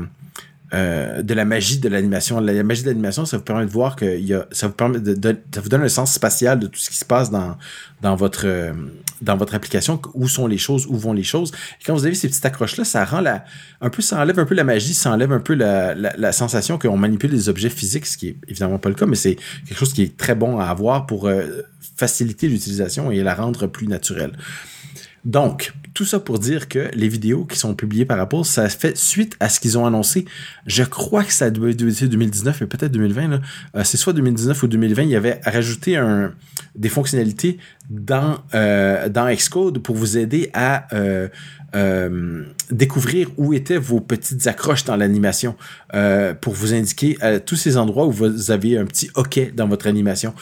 euh, de la magie de l'animation. La magie de l'animation, ça vous permet de voir que y a, ça vous permet de, ça vous donne un sens spatial de tout ce qui se passe dans, dans votre, euh, dans votre application, où sont les choses, où vont les choses. Et quand vous avez ces petites accroches-là, ça rend la, un peu, ça enlève un peu la magie, ça enlève un peu la, la, sensation qu'on manipule des objets physiques, ce qui est évidemment pas le cas, mais c'est quelque chose qui est très bon à avoir pour euh, faciliter l'utilisation et la rendre plus naturelle. Donc, tout ça pour dire que les vidéos qui sont publiées par Apple, ça fait suite à ce qu'ils ont annoncé. Je crois que ça être 2019, mais peut-être 2020. Euh, c'est soit 2019 ou 2020. Il y avait rajouté des fonctionnalités dans, euh, dans Xcode pour vous aider à euh, découvrir où étaient vos petites accroches dans l'animation pour vous indiquer tous ces endroits où vous avez un petit OK dans votre animation.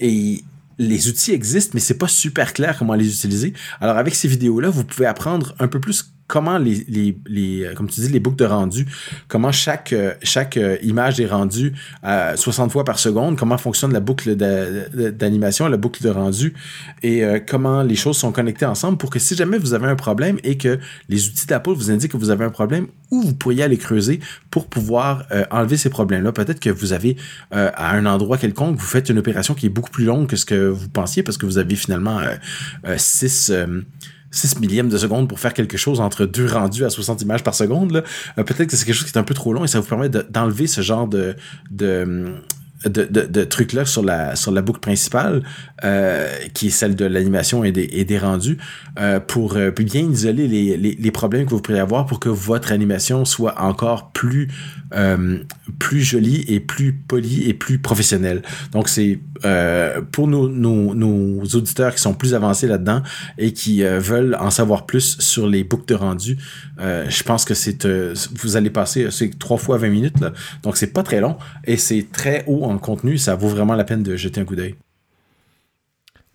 et les outils existent, mais c'est pas super clair comment les utiliser. Alors avec ces vidéos-là, vous pouvez apprendre un peu plus comment les, les, les, euh, comme tu dis, les boucles de rendu, comment chaque, euh, chaque euh, image est rendue à 60 fois par seconde, comment fonctionne la boucle d'animation, la boucle de rendu, et comment les choses sont connectées ensemble pour que si jamais vous avez un problème et que les outils d'Apple vous indiquent que vous avez un problème, où vous pourriez aller creuser pour pouvoir enlever ces problèmes-là. Peut-être que vous avez à un endroit quelconque, vous faites une opération qui est beaucoup plus longue que ce que vous pensiez parce que vous avez finalement 6 6 millièmes de seconde pour faire quelque chose entre deux rendus à 60 images par seconde, euh, peut-être que c'est quelque chose qui est un peu trop long et ça vous permet d'enlever ce genre de, trucs-là sur la, boucle principale, euh, qui est celle de l'animation et des, rendus, euh, pour bien isoler les, les, les, problèmes que vous pourriez avoir pour que votre animation soit encore plus, euh, plus jolie et plus polie et plus professionnelle. Donc, c'est euh, pour nos, nos, auditeurs qui sont plus avancés là-dedans et qui veulent en savoir plus sur les boucles de rendu, je pense que c'est vous allez passer c'est trois fois 20 minutes, là, donc c'est pas très long et c'est très haut en contenu, ça vaut vraiment la peine de jeter un coup d'œil.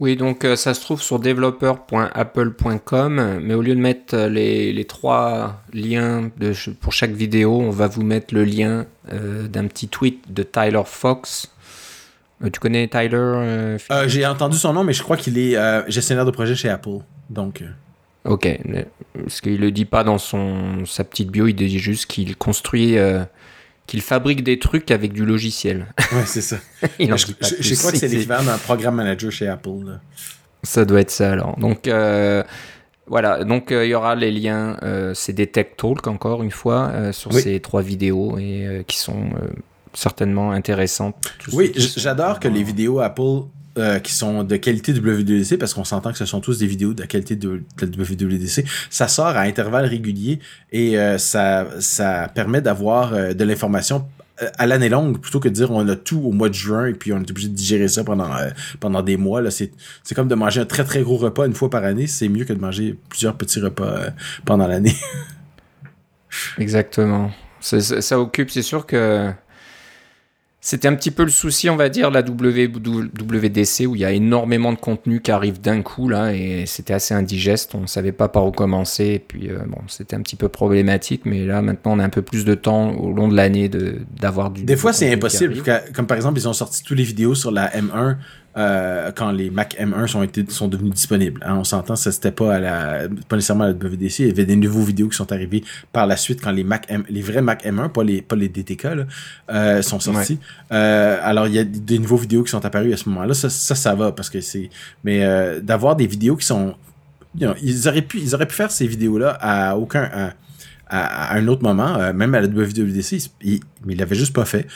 Oui, donc euh, ça se trouve sur developer.apple.com, mais au lieu de mettre euh, les, trois liens de, pour chaque vidéo, on va vous mettre le lien euh, d'un petit tweet de Tyler Fox. tu connais Tyler J'ai entendu son nom, mais je crois qu'il est gestionnaire de projet chez Apple. Donc. Ok, parce qu'il le dit pas dans son sa petite bio, il dit juste qu'il construit qu'il fabrique des trucs avec du logiciel. Ouais, c'est ça. je, crois que c'est l'équivalent d'un programme manager chez Apple. Ça doit être ça alors. Donc euh, voilà, donc euh, il y aura les liens, euh, c'est des Tech Talk encore une fois sur ces trois vidéos et qui sont certainement intéressantes. Oui, j'adore que les vidéos Apple euh, qui sont de qualité WWDC, parce qu'on s'entend que ce sont tous des vidéos de qualité de, WWDC, ça sort à intervalles réguliers et euh, ça, ça permet d'avoir euh, de l'information à l'année longue plutôt que de dire on a tout au mois de juin et puis on est obligé de digérer ça pendant pendant des mois là. C'est c'est comme de manger un très très gros repas une fois par année c'est mieux que de manger plusieurs petits repas pendant l'année. Exactement. Ça, ça occupe c'est sûr que c'était un petit peu le souci, on va dire, la WWDC, où il y a énormément de contenu qui arrive d'un coup, là, et c'était assez indigeste. On ne savait pas par où commencer, et puis, euh, bon, c'était un petit peu problématique, mais là, maintenant, on a un peu plus de temps au long de l'année d'avoir du. Des fois, c'est impossible, comme par exemple, ils ont sorti toutes les vidéos sur la M1 euh, quand les Mac M1 sont, été, sont devenus disponibles. Hein, on s'entend, ça c'était pas à la, pas nécessairement à la WDC. Il y avait des nouveaux vidéos qui sont arrivées par la suite quand les Mac M, les vrais Mac M1, pas les, pas les DTK, là, euh, sont sortis. Euh, alors il y a des nouveaux vidéos qui sont apparues à ce moment-là. Ça, ça, ça va parce que c'est, mais d'avoir des vidéos qui sont, ils auraient pu, ils auraient pu faire ces vidéos-là à aucun, à, à, un autre moment, même à la WWDC, mais il l'avait juste pas fait.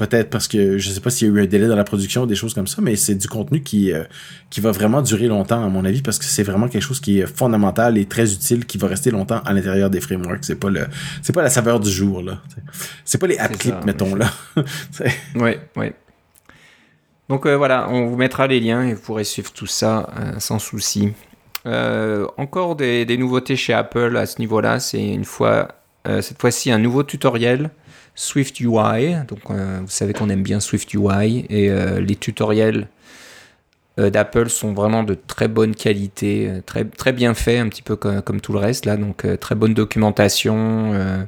Euh, peut-être parce que je sais pas s'il y a eu un délai dans la production, des choses comme ça, mais c'est du contenu qui euh, qui va vraiment durer longtemps à mon avis parce que c'est vraiment quelque chose qui est fondamental et très utile qui va rester longtemps à l'intérieur des frameworks. C'est pas le c'est pas la saveur du jour là. C'est pas les app clips mettons là. oui, oui. Donc voilà, on vous mettra les liens et vous pourrez suivre tout ça sans souci. Euh, encore des, nouveautés chez Apple à ce niveau-là. C'est une fois, euh, cette fois-ci un nouveau tutoriel Swift UI. Donc, euh, vous savez qu'on aime bien Swift UI et les tutoriels d'Apple sont vraiment de très bonne qualité, très, très bien faits, un petit peu comme, comme tout le reste là. Donc, très bonne documentation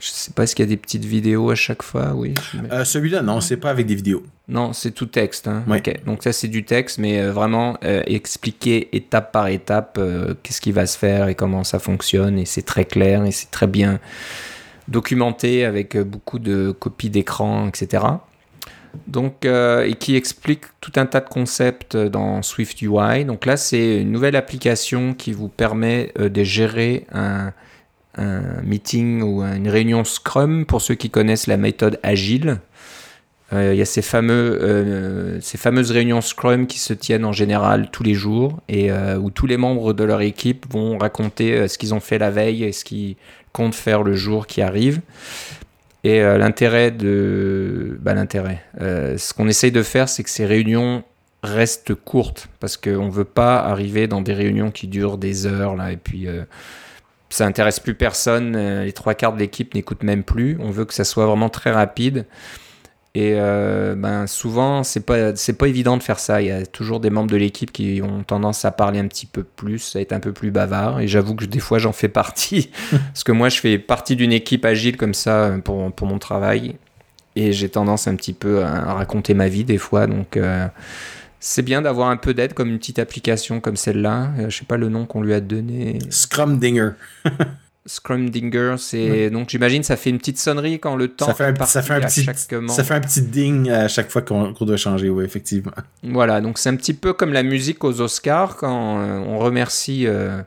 je sais pas, est-ce qu'il y a des petites vidéos à chaque fois? Oui. Euh, celui-là, non, c'est pas avec des vidéos. Non, c'est tout texte. Hein. Donc ça, c'est du texte, mais euh, vraiment euh, expliquer étape par étape qu'est-ce qui va se faire et comment ça fonctionne. Et c'est très clair et c'est très bien documenté avec beaucoup de copies d'écran, etc. Donc, et qui explique tout un tas de concepts dans Swift UI. Donc là, c'est une nouvelle application qui vous permet de gérer un meeting ou une réunion Scrum pour ceux qui connaissent la méthode agile. Euh, il y a ces, fameux, euh, ces fameuses réunions Scrum qui se tiennent en général tous les jours et euh, où tous les membres de leur équipe vont raconter ce qu'ils ont fait la veille et ce qu'ils comptent faire le jour qui arrive. Et l'intérêt de. Bah, l'intérêt. ce qu'on essaye de faire, c'est que ces réunions restent courtes parce qu'on ne veut pas arriver dans des réunions qui durent des heures là, et puis ça intéresse plus personne. Euh, les trois quarts de l'équipe n'écoutent même plus. On veut que ça soit vraiment très rapide. Et euh, ben souvent, c'est pas c'est pas évident de faire ça. Il y a toujours des membres de l'équipe qui ont tendance à parler un petit peu plus, à être un peu plus bavard. Et j'avoue que des fois, j'en fais partie, parce que moi, je fais partie d'une équipe agile comme ça euh, pour, pour mon travail, et j'ai tendance un petit peu à raconter ma vie des fois. Donc c'est bien d'avoir un peu d'aide comme une petite application comme celle-là. Euh, je sais pas le nom qu'on lui a donné. Scrumdinger. Scrumdinger, c'est donc j'imagine ça fait une petite sonnerie quand le temps ça fait un, ça fait un petit ça fait un petit ding à chaque fois qu'on doit changer, oui effectivement. Voilà, donc c'est un petit peu comme la musique aux Oscars quand euh, on remercie euh,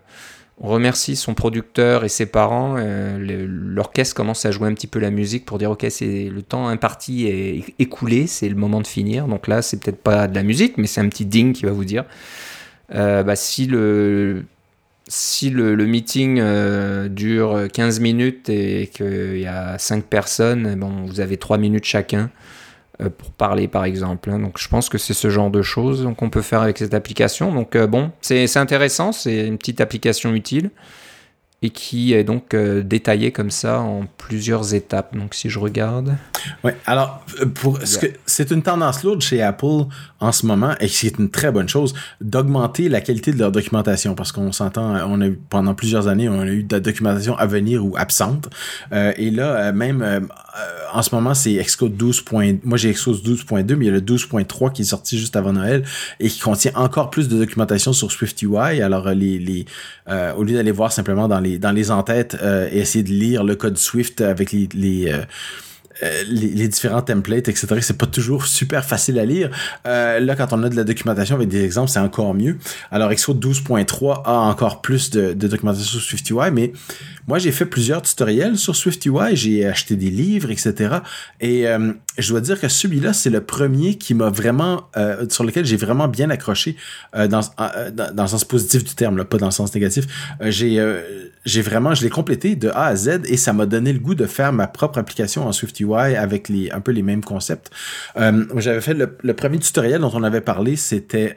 on remercie son producteur et ses parents. Euh, l'orchestre commence à jouer un petit peu la musique pour dire ok, c'est le temps imparti est écoulé, c'est le moment de finir. Donc là, c'est peut-être pas de la musique, mais c'est un petit ding qui va vous dire bah, si le si le, meeting euh, dure 15 minutes et qu'il y a 5 personnes, bon, vous avez 3 minutes chacun. Euh, pour parler par exemple. Hein. Donc je pense que c'est ce genre de choses qu'on peut faire avec cette application. Donc euh, bon, c'est intéressant, c'est une petite application utile et qui est donc euh, détaillée comme ça en plusieurs étapes. Donc si je regarde. Oui, alors pour ce que c'est une tendance lourde chez Apple en ce moment et c'est une très bonne chose d'augmenter la qualité de leur documentation? Parce qu'on s'entend on a eu pendant plusieurs années on a eu de la documentation à venir ou absente et là même euh, en ce moment, c'est Xcode 12. Moi, j'ai Xcode 12.2, mais il y a le 12.3 qui est sorti juste avant Noël et qui contient encore plus de documentation sur SwiftUI. Alors, euh, les, les euh, au lieu d'aller voir simplement dans les dans les entêtes et essayer de lire le code Swift avec les, les les, différents templates, etc. C'est pas toujours super facile à lire. là, quand on a de la documentation avec des exemples, c'est encore mieux. Alors, Xcode 12.3 a encore plus de, documentation sur SwiftUI, mais moi, j'ai fait plusieurs tutoriels sur SwiftUI, j'ai acheté des livres, etc. Et euh, je dois dire que celui-là, c'est le premier qui m'a vraiment, euh, sur lequel j'ai vraiment bien accroché euh, dans, dans, dans, le sens positif du terme, pas dans le sens négatif. j'ai, j'ai vraiment, je l'ai complété de A à Z et ça m'a donné le goût de faire ma propre application en SwiftUI avec les, un peu les mêmes concepts. J'avais fait le, le, premier tutoriel dont on avait parlé, c'était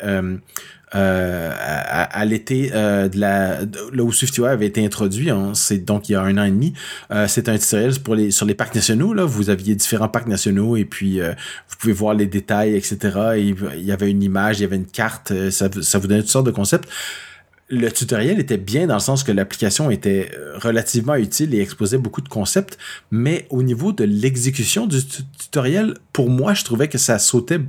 euh, à, l'été euh, de la là où SwiftUI avait été introduit, c'est donc il y a un an et demi. Euh, c'est un tutoriel pour les sur les parcs nationaux. Là, vous aviez différents parcs nationaux et puis vous pouvez voir les détails, etc. il y avait une image, il y avait une carte, ça, ça vous donnait toutes sortes de concepts le tutoriel était bien dans le sens que l'application était euh, relativement utile et exposait beaucoup de concepts, mais au niveau de l'exécution du tutoriel, pour moi, je trouvais que ça sautait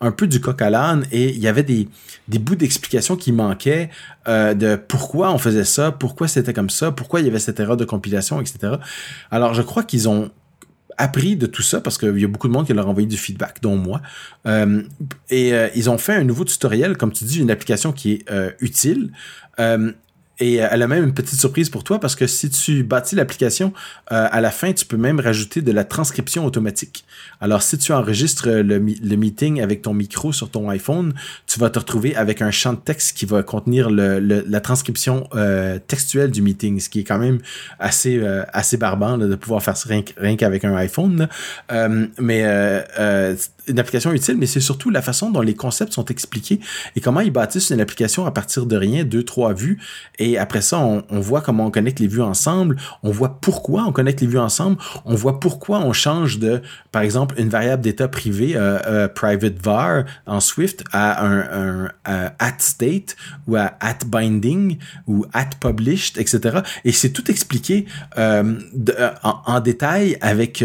un peu du coq à l'âne et il y avait des, des bouts d'explication qui manquaient euh, de pourquoi on faisait ça, pourquoi c'était comme ça, pourquoi il y avait cette erreur de compilation, etc. Alors, je crois qu'ils ont appris de tout ça parce qu'il y a beaucoup de monde qui leur a envoyé du feedback, dont moi. Euh, et ils ont fait un nouveau tutoriel, comme tu dis, une application qui est utile. Euh, et elle a même une petite surprise pour toi parce que si tu bâtis l'application, euh, à la fin, tu peux même rajouter de la transcription automatique. Alors, si tu enregistres le, le, meeting avec ton micro sur ton iPhone, tu vas te retrouver avec un champ de texte qui va contenir la transcription euh, textuelle du meeting, ce qui est quand même assez, euh, assez barbant de pouvoir faire ça rien, qu'avec un iPhone. Euh, mais une application utile, mais c'est surtout la façon dont les concepts sont expliqués et comment ils bâtissent une application à partir de rien, deux, trois vues. Et après ça, on, voit comment on connecte les vues ensemble, on voit pourquoi on connecte les vues ensemble, on voit pourquoi on change de, par exemple, une variable d'état privé, euh, euh, private var en Swift, à un, at state ou à at binding ou at published, etc. Et c'est tout expliqué euh, en, détail avec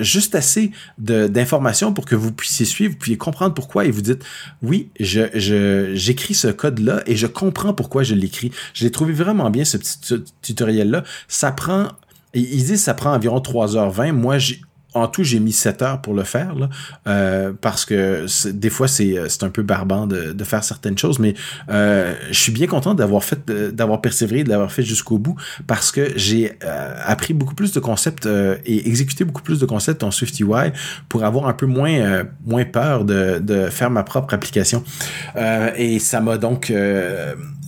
juste assez d'informations pour que vous puissiez suivre, vous puissiez comprendre pourquoi et vous dites oui, je, j'écris ce code-là et je comprends pourquoi je l'écris. Je l'ai trouvé vraiment bien ce petit tutoriel-là. Ça prend, ils disent ça prend environ 3h20. Moi, j'ai en tout, j'ai mis 7 heures pour le faire, là, euh, parce que des fois, c'est un peu barbant de, de, faire certaines choses, mais euh, je suis bien content d'avoir fait, d'avoir persévéré, de l'avoir fait jusqu'au bout, parce que j'ai euh, appris beaucoup plus de concepts euh, et exécuté beaucoup plus de concepts en SwiftUI pour avoir un peu moins, euh, moins peur de, de faire ma propre application. et ça m'a donc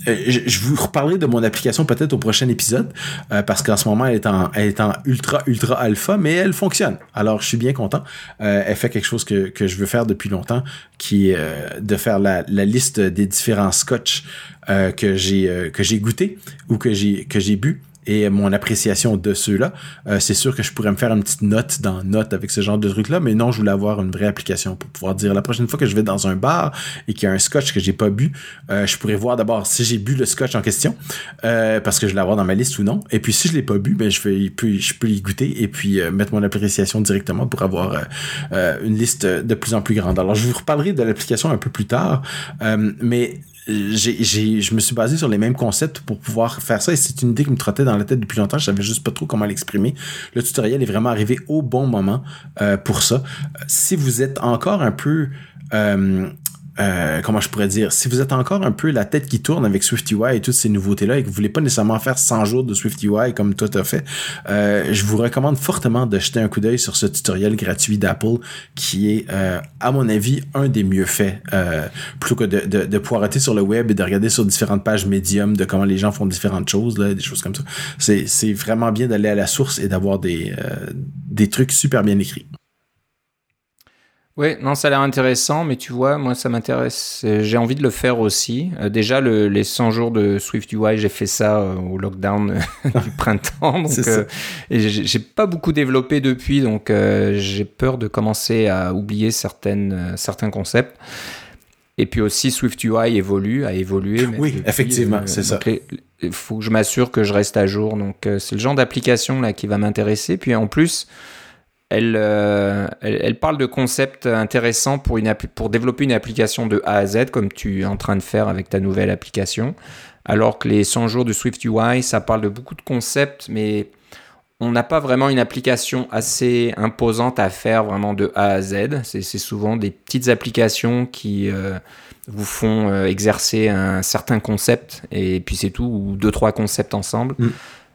euh, je, vous reparlerai de mon application peut-être au prochain épisode, euh, parce qu'en ce moment, elle est, en, elle est en ultra, ultra alpha, mais elle fonctionne. Alors, je suis bien content. Euh, elle fait quelque chose que, je veux faire depuis longtemps, qui est de faire la, la liste des différents scotch que j'ai que j'ai goûté ou que j'ai que j'ai bu et mon appréciation de ceux-là. Euh, c'est sûr que je pourrais me faire une petite note dans Note avec ce genre de truc-là, mais non, je voulais avoir une vraie application pour pouvoir dire la prochaine fois que je vais dans un bar et qu'il y a un scotch que j'ai pas bu, euh, je pourrais voir d'abord si j'ai bu le scotch en question, euh, parce que je vais l'avoir dans ma liste ou non. Et puis si je l'ai pas bu, ben je je peux y goûter et puis mettre mon appréciation directement pour avoir une liste de plus en plus grande. Alors je vous reparlerai de l'application un peu plus tard, mais je me suis basé sur les mêmes concepts pour pouvoir faire ça et c'est une idée qui me trottait dans la tête depuis longtemps. Je savais juste pas trop comment l'exprimer. Le tutoriel est vraiment arrivé au bon moment euh, pour ça. Si vous êtes encore un peu euh, euh, comment je pourrais dire, si vous êtes encore un peu la tête qui tourne avec SwiftUI et toutes ces nouveautés-là et que vous voulez pas nécessairement faire 100 jours de SwiftUI comme toi t'as fait, euh, je vous recommande fortement de jeter un coup d'œil sur ce tutoriel gratuit d'Apple qui est, euh, à mon avis, un des mieux faits, plutôt que de, de, de poireter sur le web et de regarder sur différentes pages médium de comment les gens font différentes choses, là, des choses comme ça. C'est, vraiment bien d'aller à la source et d'avoir des trucs super bien écrits. Oui, non, ça a l'air intéressant, mais tu vois, moi, ça m'intéresse. J'ai envie de le faire aussi. Euh, déjà, le, les 100 jours de Swift UI, j'ai fait ça euh, au lockdown euh, du printemps. Donc, et j'ai pas beaucoup développé depuis, donc j'ai peur de commencer à oublier certaines, certains concepts. Et puis aussi, Swift UI évolue, a évolué. Oui, effectivement, c'est ça. Il faut que je m'assure que je reste à jour. Donc, c'est le genre d'application là qui va m'intéresser. Puis en plus, euh, elle, parle de concepts intéressants pour, développer une application de A à Z, comme tu es en train de faire avec ta nouvelle application. Alors que les 100 jours du Swift UI, ça parle de beaucoup de concepts, mais on n'a pas vraiment une application assez imposante à faire vraiment de A à Z. C'est souvent des petites applications qui euh, vous font euh, exercer un certain concept et puis c'est tout, ou deux, trois concepts ensemble. Mm.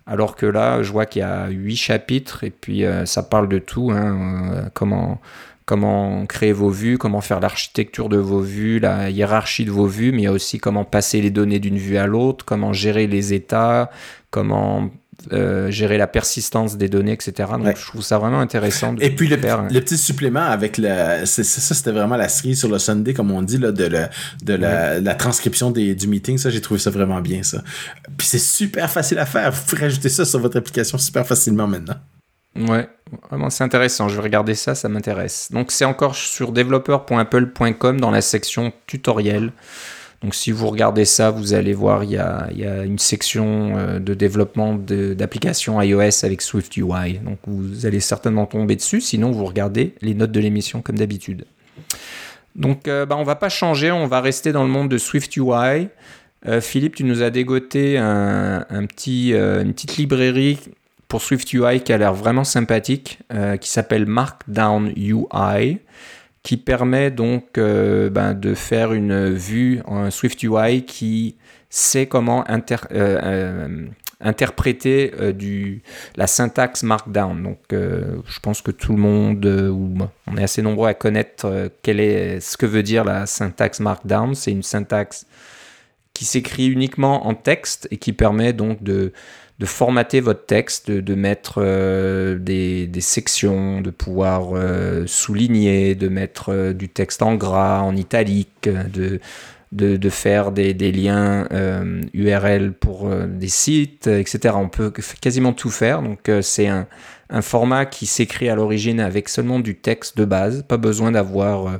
Alors que là, je vois qu'il y a huit chapitres et puis euh, ça parle de tout. Hein, comment, comment créer vos vues, comment faire l'architecture de vos vues, la hiérarchie de vos vues, mais il y a aussi comment passer les données d'une vue à l'autre, comment gérer les états, comment euh, gérer la persistance des données, etc. Donc, je trouve ça vraiment intéressant. De Et puis, le, faire, le, petit supplément avec le. ça, c'était vraiment la série sur le Sunday, comme on dit, là, de, le, de la, la, transcription des, du meeting. Ça, j'ai trouvé ça vraiment bien, ça. Puis, c'est super facile à faire. Vous pouvez rajouter ça sur votre application super facilement maintenant. Ouais, vraiment, c'est intéressant. Je vais regarder ça, ça m'intéresse. Donc, c'est encore sur developer.apple.com dans la section tutoriel. Donc si vous regardez ça, vous allez voir, il y a, une section euh, de développement d'applications iOS avec Swift UI. Donc vous allez certainement tomber dessus, sinon vous regardez les notes de l'émission comme d'habitude. Donc euh, bah, on va pas changer, on va rester dans le monde de Swift UI. Euh, Philippe, tu nous as dégoté petit, une petite librairie pour Swift UI qui a l'air vraiment sympathique, qui s'appelle Markdown UI qui permet donc euh, ben, de faire une vue en Swift UI qui sait comment euh, euh, interpréter la syntaxe Markdown. Donc je pense que tout le monde, ou on est assez nombreux à connaître ce que veut dire la syntaxe Markdown. C'est une syntaxe qui s'écrit uniquement en texte et qui permet donc de de formater votre texte, de, mettre euh, des, sections, de pouvoir euh, souligner, de mettre euh, du texte en gras, en italique, de, faire des, liens URL pour des sites, etc. On peut quasiment tout faire. Donc c'est un, format qui s'écrit à l'origine avec seulement du texte de base, pas besoin d'avoir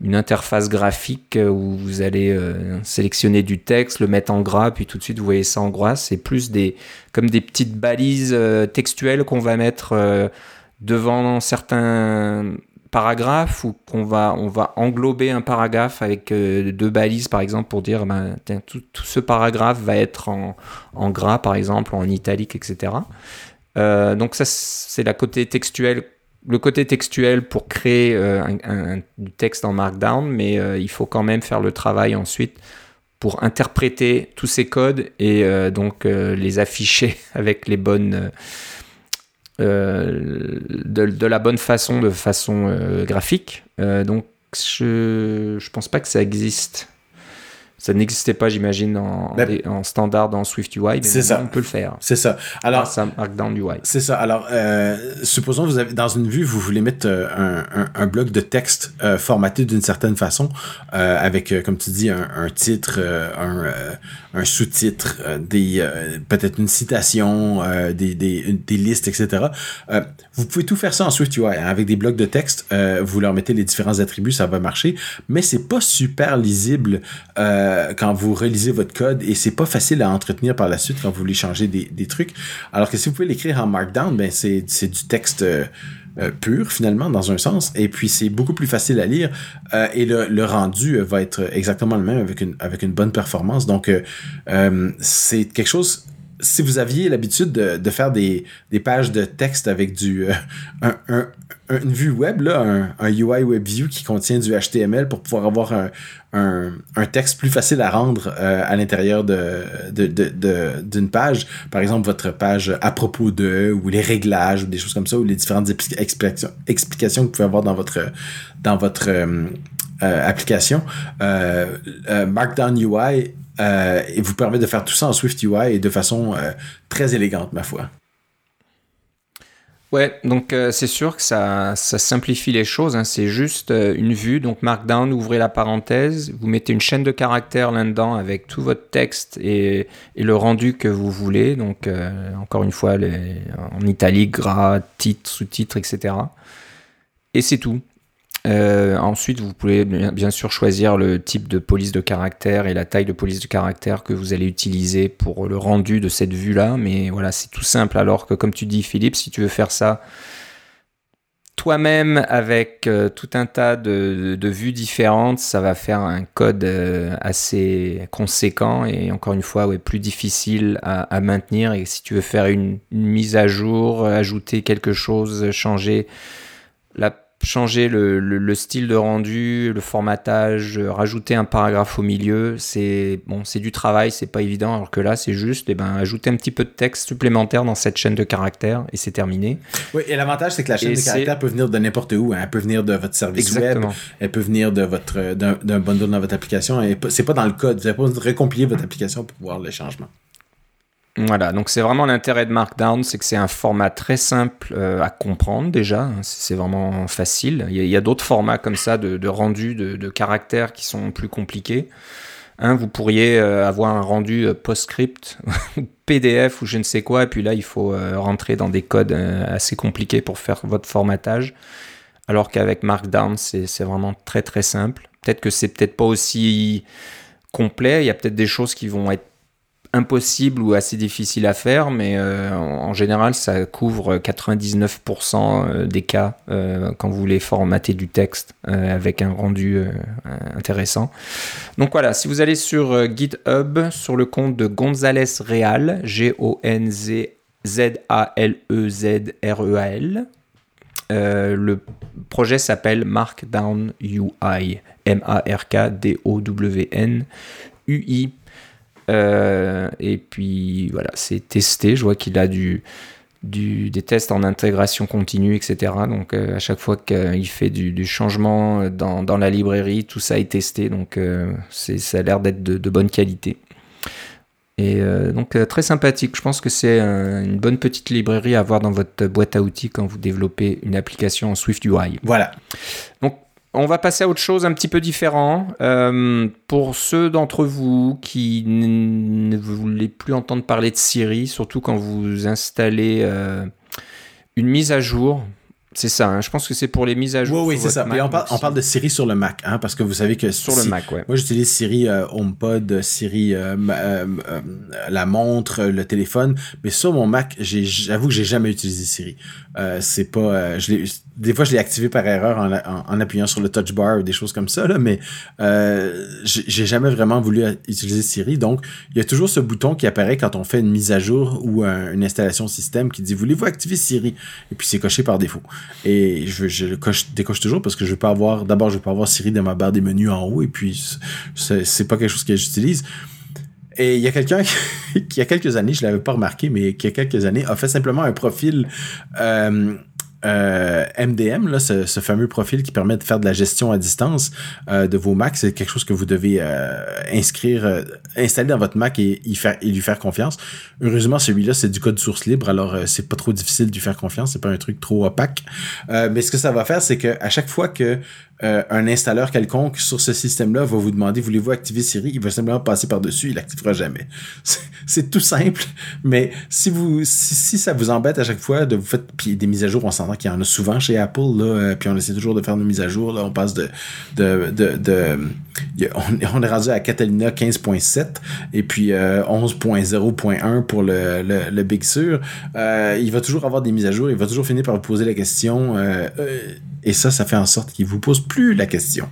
une interface graphique euh, où vous allez euh, sélectionner du texte, le mettre en gras, puis tout de suite vous voyez ça en gras. C'est plus des comme des petites balises euh, textuelles qu'on va mettre devant certains paragraphes ou qu'on va on va englober un paragraphe avec deux balises par exemple pour dire ben, tout, ce paragraphe va être en, en, gras par exemple en italique etc. donc ça c'est la côté textuel le côté textuel pour créer euh, du texte en Markdown, mais euh, il faut quand même faire le travail ensuite pour interpréter tous ces codes et euh, donc les afficher avec les bonnes de, la bonne façon, de façon graphique. donc je ne pense pas que ça existe ça n'existait pas, j'imagine, en, ben, en, standard dans Swift UI, mais ça. on peut le faire. C'est ça. Alors, ça Markdown UI. C'est ça. Alors, euh, supposons vous avez dans une vue, vous voulez mettre euh, un, un, un bloc de texte euh, formaté d'une certaine façon, euh, avec, comme tu dis, un, un titre, un, un sous-titre, des peut-être une citation, des, des, des, listes, etc. vous pouvez tout faire ça en Swift UI hein, avec des blocs de texte. vous leur mettez les différents attributs, ça va marcher, mais c'est pas super lisible. Euh, euh, quand vous relisez votre code et c'est pas facile à entretenir par la suite quand vous voulez changer des, trucs. Alors que si vous pouvez l'écrire en Markdown, ben c'est, c'est du texte euh, euh, pur finalement dans un sens et puis c'est beaucoup plus facile à lire et le, le, rendu va être exactement le même avec une, avec une bonne performance. Donc c'est quelque chose si vous aviez l'habitude de, faire des, des, pages de texte avec du un, un, une vue web, là, un, un, UI WebView qui contient du HTML pour pouvoir avoir un, texte plus facile à rendre euh, à l'intérieur de, d'une de, de, page. Par exemple, votre page à propos de, ou les réglages, ou des choses comme ça, ou les différentes explications, explications que vous pouvez avoir dans votre, dans votre euh, euh, application. Markdown UI et vous permet de faire tout ça en Swift UI et de façon très élégante, ma foi. Ouais, donc euh, c'est sûr que ça, simplifie les choses. Hein. C'est juste euh, une vue. Donc Markdown, ouvrez la parenthèse, vous mettez une chaîne de caractères là-dedans avec tout votre texte et, le rendu que vous voulez. Donc euh, encore une fois, en italique, gras, titre, sous-titre, etc. Et c'est tout. Euh, ensuite, vous pouvez bien sûr choisir le type de police de caractère et la taille de police de caractère que vous allez utiliser pour le rendu de cette vue-là. Mais voilà, c'est tout simple. Alors que, comme tu dis, Philippe, si tu veux faire ça toi-même avec euh, tout un tas de, de, vues différentes, ça va faire un code euh, assez conséquent et encore une fois ouais, plus difficile à, maintenir. Et si tu veux faire une mise à jour, ajouter quelque chose, changer la changer le, le, style de rendu, le formatage, rajouter un paragraphe au milieu, c'est bon, c'est du travail, c'est pas évident. Alors que là, c'est juste, eh ben, ajouter un petit peu de texte supplémentaire dans cette chaîne de caractères et c'est terminé. Oui, et l'avantage, c'est que la chaîne de caractères peut venir de n'importe où. Hein. Elle peut venir de votre service web, elle peut venir de votre d'un bundle dans votre application. Et c'est pas dans le code. Vous n'avez pas récompiler votre application pour voir les changements. Voilà, donc c'est vraiment l'intérêt de Markdown, c'est que c'est un format très simple euh, à comprendre déjà, hein, c'est vraiment facile. Il y a, d'autres formats comme ça de, rendu de, caractères qui sont plus compliqués. Hein, vous pourriez euh, avoir un rendu euh, PostScript, PDF ou je ne sais quoi, et puis là il faut rentrer dans des codes assez compliqués pour faire votre formatage. Alors qu'avec Markdown, c'est vraiment très très simple. Peut-être que c'est peut-être pas aussi complet, il y a peut-être des choses qui vont être impossible ou assez difficile à faire, mais euh, en, général, ça couvre 99% euh, des cas euh, quand vous voulez formater du texte avec un rendu intéressant. Donc voilà, si vous allez sur GitHub, sur le compte de Gonzalez Real, G-O-N-Z-A-L-E-Z-R-E-A-L, le projet s'appelle Markdown UI, M-A-R-K-D-O-W-N euh, et puis voilà, c'est testé. Je vois qu'il a du, du, des tests en intégration continue, etc. Donc euh, à chaque fois qu'il fait du, changement dans, dans, la librairie, tout ça est testé. Donc euh, ça a l'air d'être de, de, bonne qualité. Et donc très sympathique. Je pense que c'est une bonne petite librairie à avoir dans votre boîte à outils quand vous développez une application en Swift UI. Voilà. Donc on va passer à autre chose un petit peu différent. Euh, pour ceux d'entre vous qui ne voulaient plus entendre parler de Siri, surtout quand vous installez euh, une mise à jour, c'est ça, hein. je pense que c'est pour les mises à jour. Oui, oui, c'est ça. on, parle, de Siri sur le Mac, hein, parce que vous savez que sur le Mac, ouais. Moi, j'utilise Siri euh, HomePod, Siri euh, euh, la montre, le téléphone, mais sur mon Mac, j'avoue que j'ai jamais utilisé Siri. c'est pas, je des fois, je l'ai activé par erreur en, appuyant sur le touch bar ou des choses comme ça, là, mais j'ai jamais vraiment voulu utiliser Siri. Donc, il y a toujours ce bouton qui apparaît quand on fait une mise à jour ou une installation système qui dit voulez-vous activer Siri? Et puis c'est coché par défaut. Et je, je le coche, décoche toujours parce que je veux pas avoir, d'abord, je veux pas avoir Siri dans ma barre des menus en haut et puis c'est pas quelque chose que j'utilise. Et il y a quelqu'un qui, il y a quelques années, je l'avais pas remarqué, mais qui, il y a quelques années, a fait simplement un profil euh, MDM, euh, là, ce, fameux profil qui permet de faire de la gestion à distance euh, de vos Macs, c'est quelque chose que vous devez euh, inscrire, installer dans votre Mac et, et lui faire confiance. Heureusement, celui-là, c'est du code source libre, alors c'est pas trop difficile de lui faire confiance, c'est pas un truc trop opaque. mais ce que ça va faire, c'est que à chaque fois que euh, un installeur quelconque sur ce système-là va vous demander voulez-vous activer Siri, il va simplement passer par-dessus, il l'activera jamais. C'est tout simple, mais si vous si, ça vous embête à chaque fois de vous faire des mises à jour, on s'entend qu'il y en a souvent chez Apple là, euh, puis on essaie toujours de faire nos mises à jour là, on passe de de, de on, est rendu à Catalina 15.7 et puis 11.0.1 euh, pour le, le, le Big Sur. il va toujours avoir des mises à jour, il va toujours finir par vous poser la question et ça, ça fait en sorte qu'il vous pose plus la question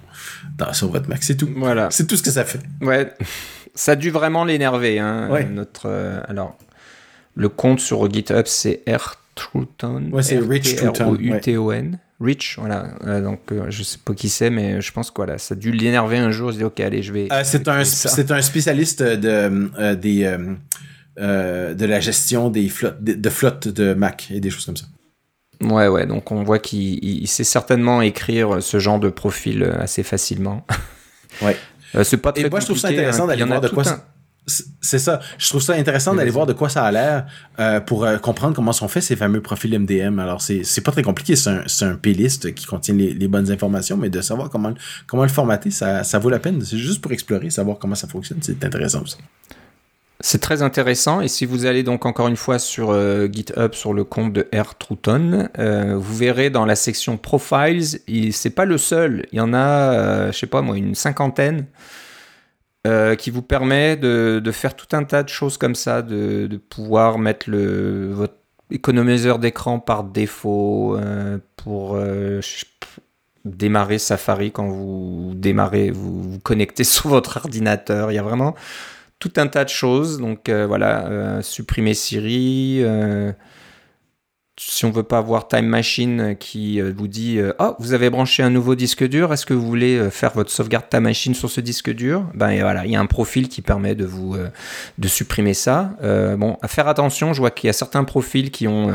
dans, sur votre Mac. C'est tout. Voilà. C'est tout ce que ça fait. Ouais. Ça a dû vraiment l'énerver. Hein, notre, euh, alors, le compte sur GitHub, c'est rtruton. Ouais, c'est Rich Truton. U-T-O-N. Rich, voilà. Euh, donc, euh, je sais pas qui c'est, mais je pense que voilà, ça a dû l'énerver un jour. Il dit, OK, allez, je vais. c'est un, c'est un spécialiste de, des, de la gestion des flottes, de, de flottes de Mac et des choses comme ça. Ouais, ouais, donc on voit qu'il sait certainement écrire ce genre de profil euh, assez facilement. Ouais. Euh, c'est pas très Et moi, je trouve ça intéressant hein. d'aller voir de quoi. C'est ça. Je trouve ça intéressant d'aller voir de quoi ça a l'air euh, pour comprendre comment sont faits ces fameux profils MDM. Alors, c'est pas très compliqué. C'est un, un playlist qui contient les, bonnes informations, mais de savoir comment, comment le formater, ça, vaut la peine. C'est juste pour explorer, savoir comment ça fonctionne. C'est intéressant aussi. C'est très intéressant et si vous allez donc encore une fois sur euh, GitHub sur le compte de R Trouton, euh, vous verrez dans la section Profiles, c'est pas le seul, il y en a, euh, je sais pas moi, une cinquantaine qui vous permet de, faire tout un tas de choses comme ça, de, pouvoir mettre le, votre économiseur d'écran par défaut pour démarrer Safari quand vous démarrez, vous vous connectez sur votre ordinateur. Il y a vraiment tout un tas de choses. Donc voilà, supprimer Siri si on veut pas avoir Time Machine qui euh, vous dit euh, oh vous avez branché un nouveau disque dur est-ce que vous voulez euh, faire votre sauvegarde Time Machine sur ce disque dur? Ben voilà il y a un profil qui permet de vous de supprimer ça. Bon à faire attention je vois qu'il y a certains profils qui ont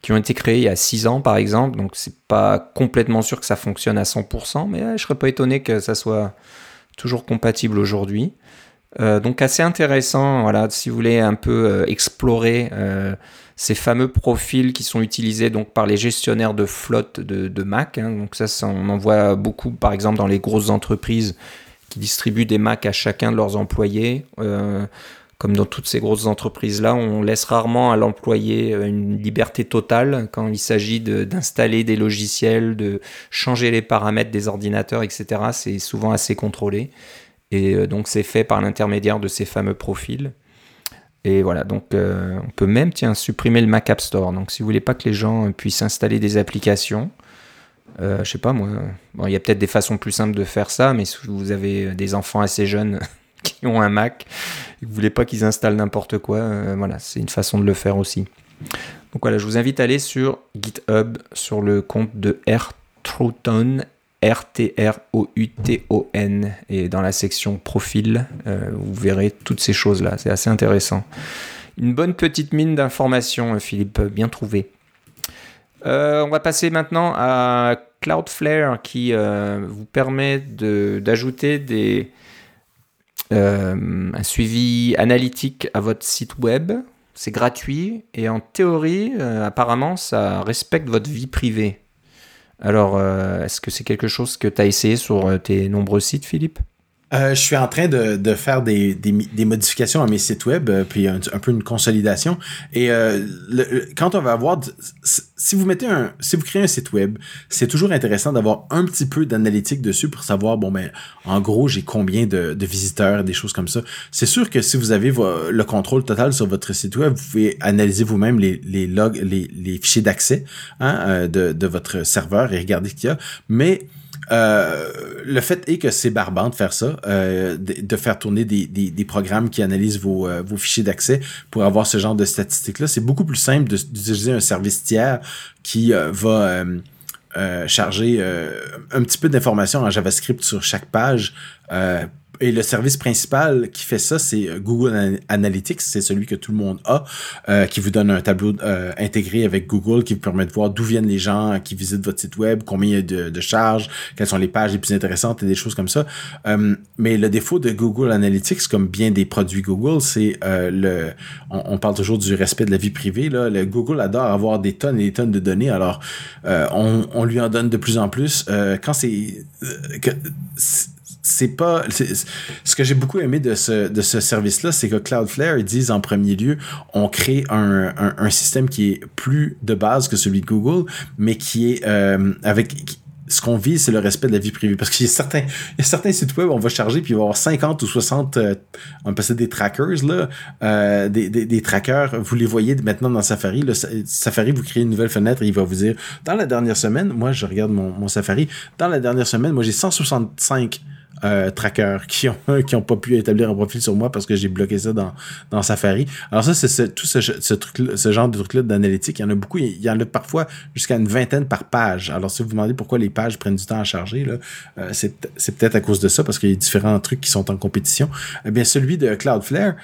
qui ont été créés il y a 6 ans par exemple donc c'est pas complètement sûr que ça fonctionne à 100% mais je serais pas étonné que ça soit toujours compatible aujourd'hui. Donc assez intéressant voilà si vous voulez un peu explorer ces fameux profils qui sont utilisés donc par les gestionnaires de flotte de, Mac. Hein. Donc ça, on en voit beaucoup, par exemple, dans les grosses entreprises qui distribuent des Mac à chacun de leurs employés. Euh, comme dans toutes ces grosses entreprises-là, on laisse rarement à l'employé euh, une liberté totale quand il s'agit d'installer des logiciels, de changer les paramètres des ordinateurs, etc. C'est souvent assez contrôlé. Et euh, donc c'est fait par l'intermédiaire de ces fameux profils. Voilà, donc euh, on peut même tiens, supprimer le Mac App Store. Donc si vous voulez pas que les gens puissent installer des applications, euh, je sais pas moi, il y a peut-être des façons plus simples de faire ça, mais si vous avez des enfants assez jeunes qui ont un Mac et vous voulez pas qu'ils installent n'importe quoi, euh, voilà, c'est une façon de le faire aussi. Donc voilà, je vous invite à aller sur GitHub sur le compte de R R-T-R-O-U-T-O-N. Et dans la section profil, euh, vous verrez toutes ces choses-là. C'est assez intéressant. Une bonne petite mine d'informations, Philippe, bien trouvé. Euh, on va passer maintenant à Cloudflare qui euh, vous permet d'ajouter un suivi analytique à votre site web. C'est gratuit et en théorie, apparemment, ça respecte votre vie privée. Alors, euh, est-ce que c'est quelque chose que tu as essayé sur euh, tes nombreux sites, Philippe? Euh, je suis en train de, de faire des, des, des, modifications à mes sites web, euh, puis un, peu une consolidation. Et euh, quand on va avoir, si vous mettez un, si vous créez un site web, c'est toujours intéressant d'avoir un petit peu d'analytique dessus pour savoir, bon ben, en gros, j'ai combien de, de visiteurs, des choses comme ça. C'est sûr que si vous avez le contrôle total sur votre site web, vous pouvez analyser vous-même les, les logs, les, les fichiers d'accès hein, euh, de, de votre serveur et regarder ce qu'il y a. Mais euh, le fait est que c'est barbant de faire ça, euh, de, faire tourner des, programmes qui analysent euh, vos fichiers d'accès pour avoir ce genre de statistiques-là. C'est beaucoup plus simple d'utiliser un service tiers qui va charger un petit peu d'informations en JavaScript sur chaque page et le service principal qui fait ça, c'est euh, Google Analytics. C'est celui que tout le monde a, euh, qui vous donne un tableau euh, intégré avec Google qui vous permet de voir d'où viennent les gens qui visitent votre site web, combien il y a de, de, charges, quelles sont les pages les plus intéressantes et des choses comme ça. mais le défaut de Google Analytics, comme bien des produits Google, c'est le... On, parle toujours du respect de la vie privée. Là. Le Google adore avoir des tonnes et des tonnes de données. Alors, on, on, lui en donne de plus en plus. quand c'est c'est pas ce que j'ai beaucoup aimé de ce de ce service là c'est que Cloudflare ils disent en premier lieu on crée un, un, système qui est plus de base que celui de Google mais qui est euh, avec ce qu'on vise, c'est le respect de la vie privée. Parce qu'il y a certains, il y a certains sites web, on va charger, puis il va y avoir 50 ou 60, euh, on peut des trackers, là, euh, des, des, des, trackers. Vous les voyez maintenant dans Safari. Le Safari, vous créez une nouvelle fenêtre et il va vous dire, dans la dernière semaine, moi, je regarde mon, mon Safari, dans la dernière semaine, moi, j'ai 165 euh, trackers qui ont qui ont pas pu établir un profil sur moi parce que j'ai bloqué ça dans, dans Safari. Alors ça c'est tout ce, ce truc ce genre de truc là d'analytique, il y en a beaucoup, il y en a parfois jusqu'à une vingtaine par page. Alors si vous vous demandez pourquoi les pages prennent du temps à charger là, euh, c'est peut-être à cause de ça parce qu'il y a différents trucs qui sont en compétition. Eh bien celui de Cloudflare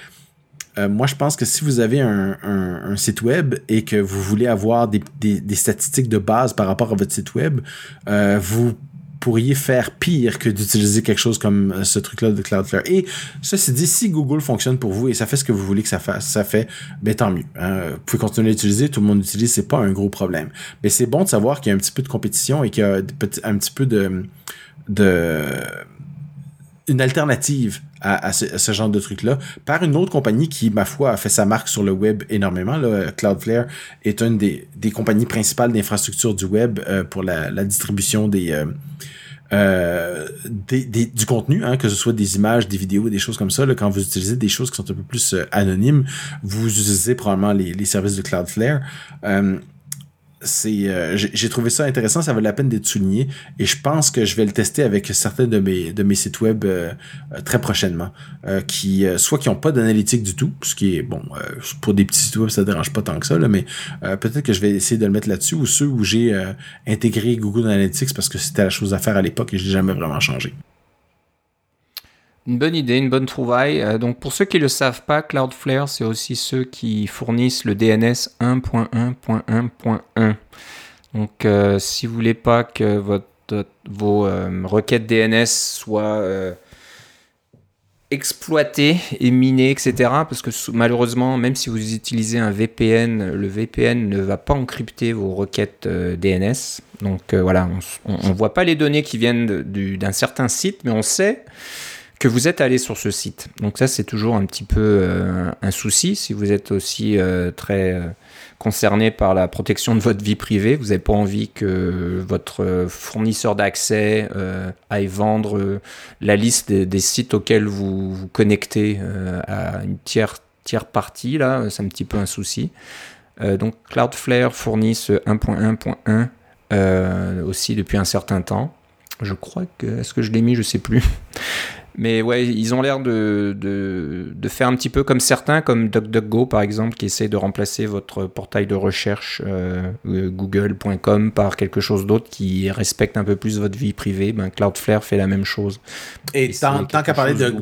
euh, moi, je pense que si vous avez un, un, site web et que vous voulez avoir des, des, des, statistiques de base par rapport à votre site web, euh, vous pourriez faire pire que d'utiliser quelque chose comme euh, ce truc-là de Cloudflare. Et ceci dit, si Google fonctionne pour vous et ça fait ce que vous voulez que ça fasse, ça fait, ben tant mieux. Hein. Vous pouvez continuer à l'utiliser, tout le monde l'utilise, c'est pas un gros problème. Mais c'est bon de savoir qu'il y a un petit peu de compétition et qu'il y a un petit peu de, de une alternative à, ce, genre de truc-là par une autre compagnie qui, ma foi, a fait sa marque sur le web énormément. Là. Cloudflare est une des, des compagnies principales d'infrastructure du web euh, pour la, la, distribution des, euh, euh, du contenu, hein, que ce soit des images, des vidéos, des choses comme ça. Là, quand vous utilisez des choses qui sont un peu plus euh, anonymes, vous utilisez probablement les, les services de Cloudflare. Euh, c'est euh, j'ai trouvé ça intéressant, ça vaut la peine d'être souligné et je pense que je vais le tester avec certains de mes sites web euh, euh, très prochainement qui soit qui ont pas d'analytique du tout, ce qui est bon pour des petits sites web ça dérange pas tant que ça mais peut-être que je vais essayer de le mettre là-dessus ou ceux où j'ai intégré Google Analytics parce que c'était la chose à faire à l'époque et je l'ai jamais vraiment changé. Une bonne idée, une bonne trouvaille. Euh, donc pour ceux qui ne le savent pas, Cloudflare, c'est aussi ceux qui fournissent le DNS 1.1.1.1. Donc euh, si vous voulez pas que votre, vos euh, requêtes DNS soient exploitées et minées, etc., parce que malheureusement, même si vous utilisez un VPN, le VPN ne va pas encrypter vos requêtes DNS. Donc voilà, on ne voit pas les données qui viennent d'un certain site, mais on sait que vous êtes allé sur ce site. Donc ça, c'est toujours un petit peu euh, un souci si vous êtes aussi euh, très euh, concerné par la protection de votre vie privée. Vous n'avez pas envie que votre fournisseur d'accès aille vendre la liste des, sites auxquels vous vous connectez à une tiers, partie. Là, c'est un petit peu un souci. donc Cloudflare fournit ce 1.1.1 aussi depuis un certain temps. Je crois que. Est-ce que je l'ai mis? Je sais plus. Mais ouais, ils ont l'air de, de, de, faire un petit peu comme certains, comme DuckDuckGo par exemple, qui essaie de remplacer votre portail de recherche euh, euh, google.com par quelque chose d'autre qui respecte un peu plus votre vie privée. Ben, Cloudflare fait la même chose. Et, tant, qu'à parler de...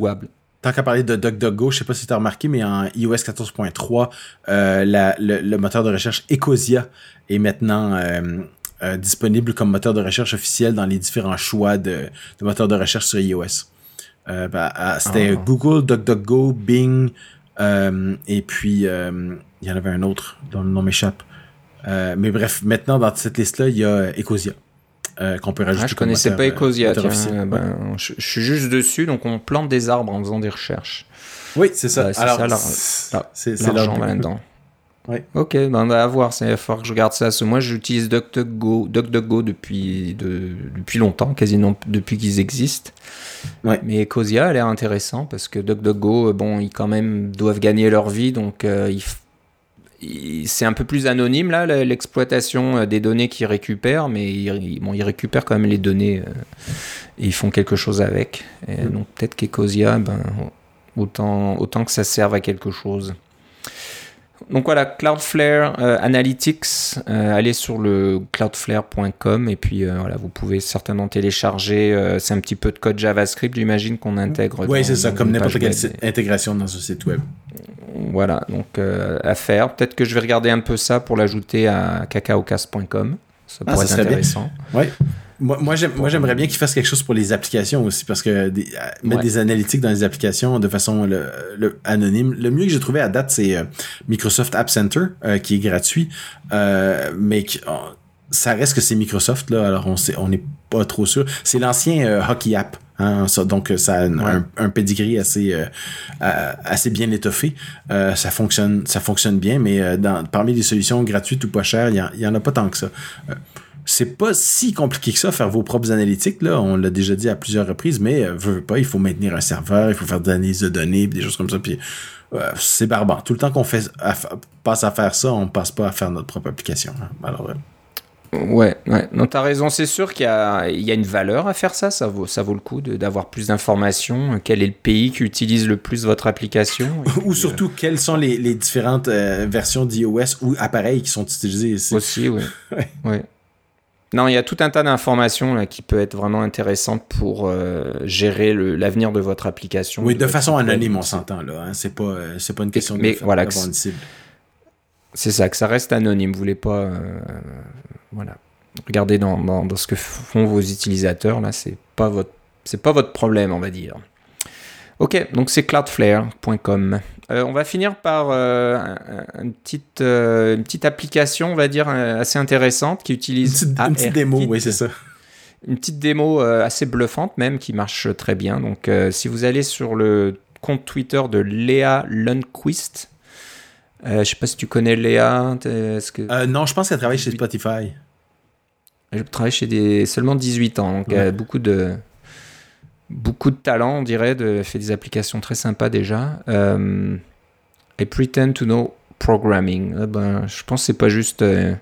Tant qu'à parler de DuckDuckGo, je sais pas si tu as remarqué, mais en iOS 14.3, euh, le, le, moteur de recherche Ecosia est maintenant euh, disponible comme moteur de recherche officiel dans les différents choix de, de moteurs de recherche sur iOS. Euh, bah, c'était ah. Google, DuckDuckGo, Bing, euh, et puis euh, il y en avait un autre dont le nom m'échappe. mais bref, maintenant dans cette liste-là, il y a Ecosia. qu'on peut rajouter. Ah, je connaissais pas Ecosia. Ben, je, suis juste dessus, donc on plante des arbres en faisant des recherches. Oui, c'est ça. Alors, c'est l'argent là-dedans. Ok, ben on va voir, c'est fort que je regarde ça. moi, j'utilise DuckDuckGo, DuckDuckGo depuis, de, depuis longtemps, quasiment depuis qu'ils existent. Ouais. Mais Ecosia a l'air intéressant parce que DuckDuckGo, euh, bon, ils quand même doivent gagner leur vie, donc euh, c'est un peu plus anonyme là, l'exploitation euh, des données qu'ils récupèrent, mais ils, bon, ils récupèrent quand même les données et ils font quelque chose avec. Et mm. Donc peut-être qu'Ecosia, ben, autant, autant que ça serve à quelque chose. Donc voilà, Cloudflare euh, Analytics, euh, allez sur le cloudflare.com et puis euh, voilà, vous pouvez certainement télécharger. c'est un petit peu de code JavaScript, j'imagine qu'on intègre. Oui, c'est ça, comme n'importe quelle intégration dans ce site web. Voilà, donc à faire. Peut-être que je vais regarder un peu ça pour l'ajouter à cacaocast.com. Ça ah, pourrait être intéressant. Oui. Moi, moi, j'aimerais bien qu'ils fassent quelque chose pour les applications aussi, parce que euh, mettre des analytiques dans les applications de façon le, anonyme. Le mieux que j'ai trouvé à date, c'est euh, Microsoft App Center, euh, qui est gratuit, mais ça reste que c'est Microsoft, là, alors on sait, on n'est pas trop sûr. C'est l'ancien Hockey App. Hein, donc ça a un, un, pedigree assez assez bien étoffé. ça fonctionne ça fonctionne bien, mais dans, parmi les solutions gratuites ou pas chères, il y, y, en a pas tant que ça c'est pas si compliqué que ça faire vos propres analytiques là on l'a déjà dit à plusieurs reprises mais euh, pas il faut maintenir un serveur il faut faire de l'analyse de données des choses comme ça puis euh, c'est barbant tout le temps qu'on fait passe à faire ça on passe pas à faire notre propre application hein. alors Ouais, ouais. Non, t'as raison. C'est sûr qu'il y a, il y a une valeur à faire ça. Ça vaut, ça vaut le coup d'avoir plus d'informations. Quel est le pays qui utilise le plus votre application? Ou surtout, euh, quelles sont les, les différentes versions d'iOS ou appareils qui sont utilisés? Aussi, oui. ouais. Non, il y a tout un tas d'informations qui peut être vraiment intéressantes pour euh, gérer l'avenir de votre application. Oui, de, façon anonyme, on s'entend là. Hein. C'est pas, euh, c'est pas une question mais, de voilà, une cible. C'est ça, que ça reste anonyme. Vous voulez pas, euh, voilà. Regardez dans, dans, dans, ce que font vos utilisateurs là, c'est pas votre, c'est pas votre problème, on va dire. Ok, donc c'est cloudflare.com. Euh, on va finir par euh, une, petite, euh, une petite application, on va dire, assez intéressante qui utilise. Une petite, démo, oui, c'est ça. Une petite démo assez bluffante, même, qui marche très bien. Donc, si vous allez sur le compte Twitter de Léa Lundquist, je sais pas si tu connais Léa. Que... non, je pense qu'elle travaille chez Spotify. Je travaille chez des seulement 18 ans, donc ouais. beaucoup de beaucoup de talent, on dirait, de fait des applications très sympas déjà. Euh, I pretend to know programming. Eh ben, je pense que c'est pas juste euh,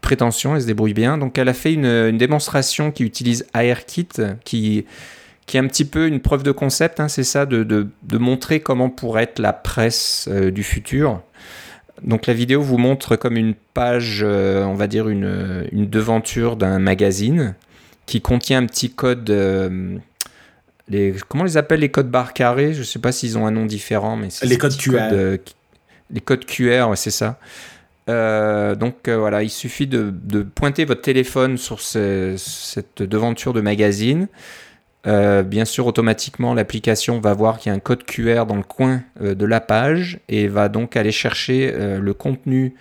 prétention, elle se débrouille bien. Donc elle a fait une, démonstration qui utilise ARKit, qui qui est un petit peu une preuve de concept, hein, c'est ça, de, de, de, montrer comment pourrait être la presse euh, du futur. Donc la vidéo vous montre comme une page, euh, on va dire une, une devanture d'un magazine qui contient un petit code. Euh, les, comment les appelle les codes barres carrés? Je ne sais pas s'ils ont un nom différent, mais les codes QR. Code, euh, les codes QR, ouais, c'est ça. Euh, donc euh, voilà, il suffit de, de, pointer votre téléphone sur ce, cette devanture de magazine. Euh, bien sûr, automatiquement, l'application va voir qu'il y a un code QR dans le coin euh, de la page et va donc aller chercher euh, le contenu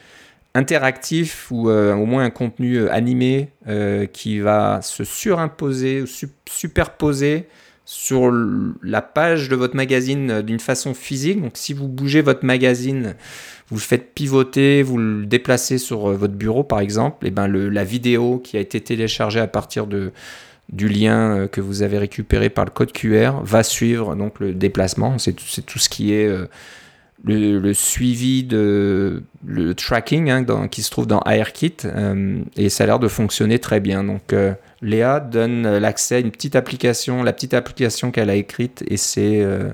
interactif ou au moins un contenu animé qui va se surimposer ou su superposer sur la page de votre magazine d'une façon physique. Donc si vous bougez votre magazine, vous le faites pivoter, vous le déplacez sur votre bureau par exemple, et ben le, la vidéo qui a été téléchargée à partir du lien que vous avez récupéré par le code QR va suivre donc le déplacement. C'est tout ce qui est euh, le, suivi de le tracking hein, qui se trouve dans AirKit euh, et ça a l'air de fonctionner très bien. Donc euh, Léa donne l'accès à une petite application, la petite application qu'elle a écrite et c'est euh,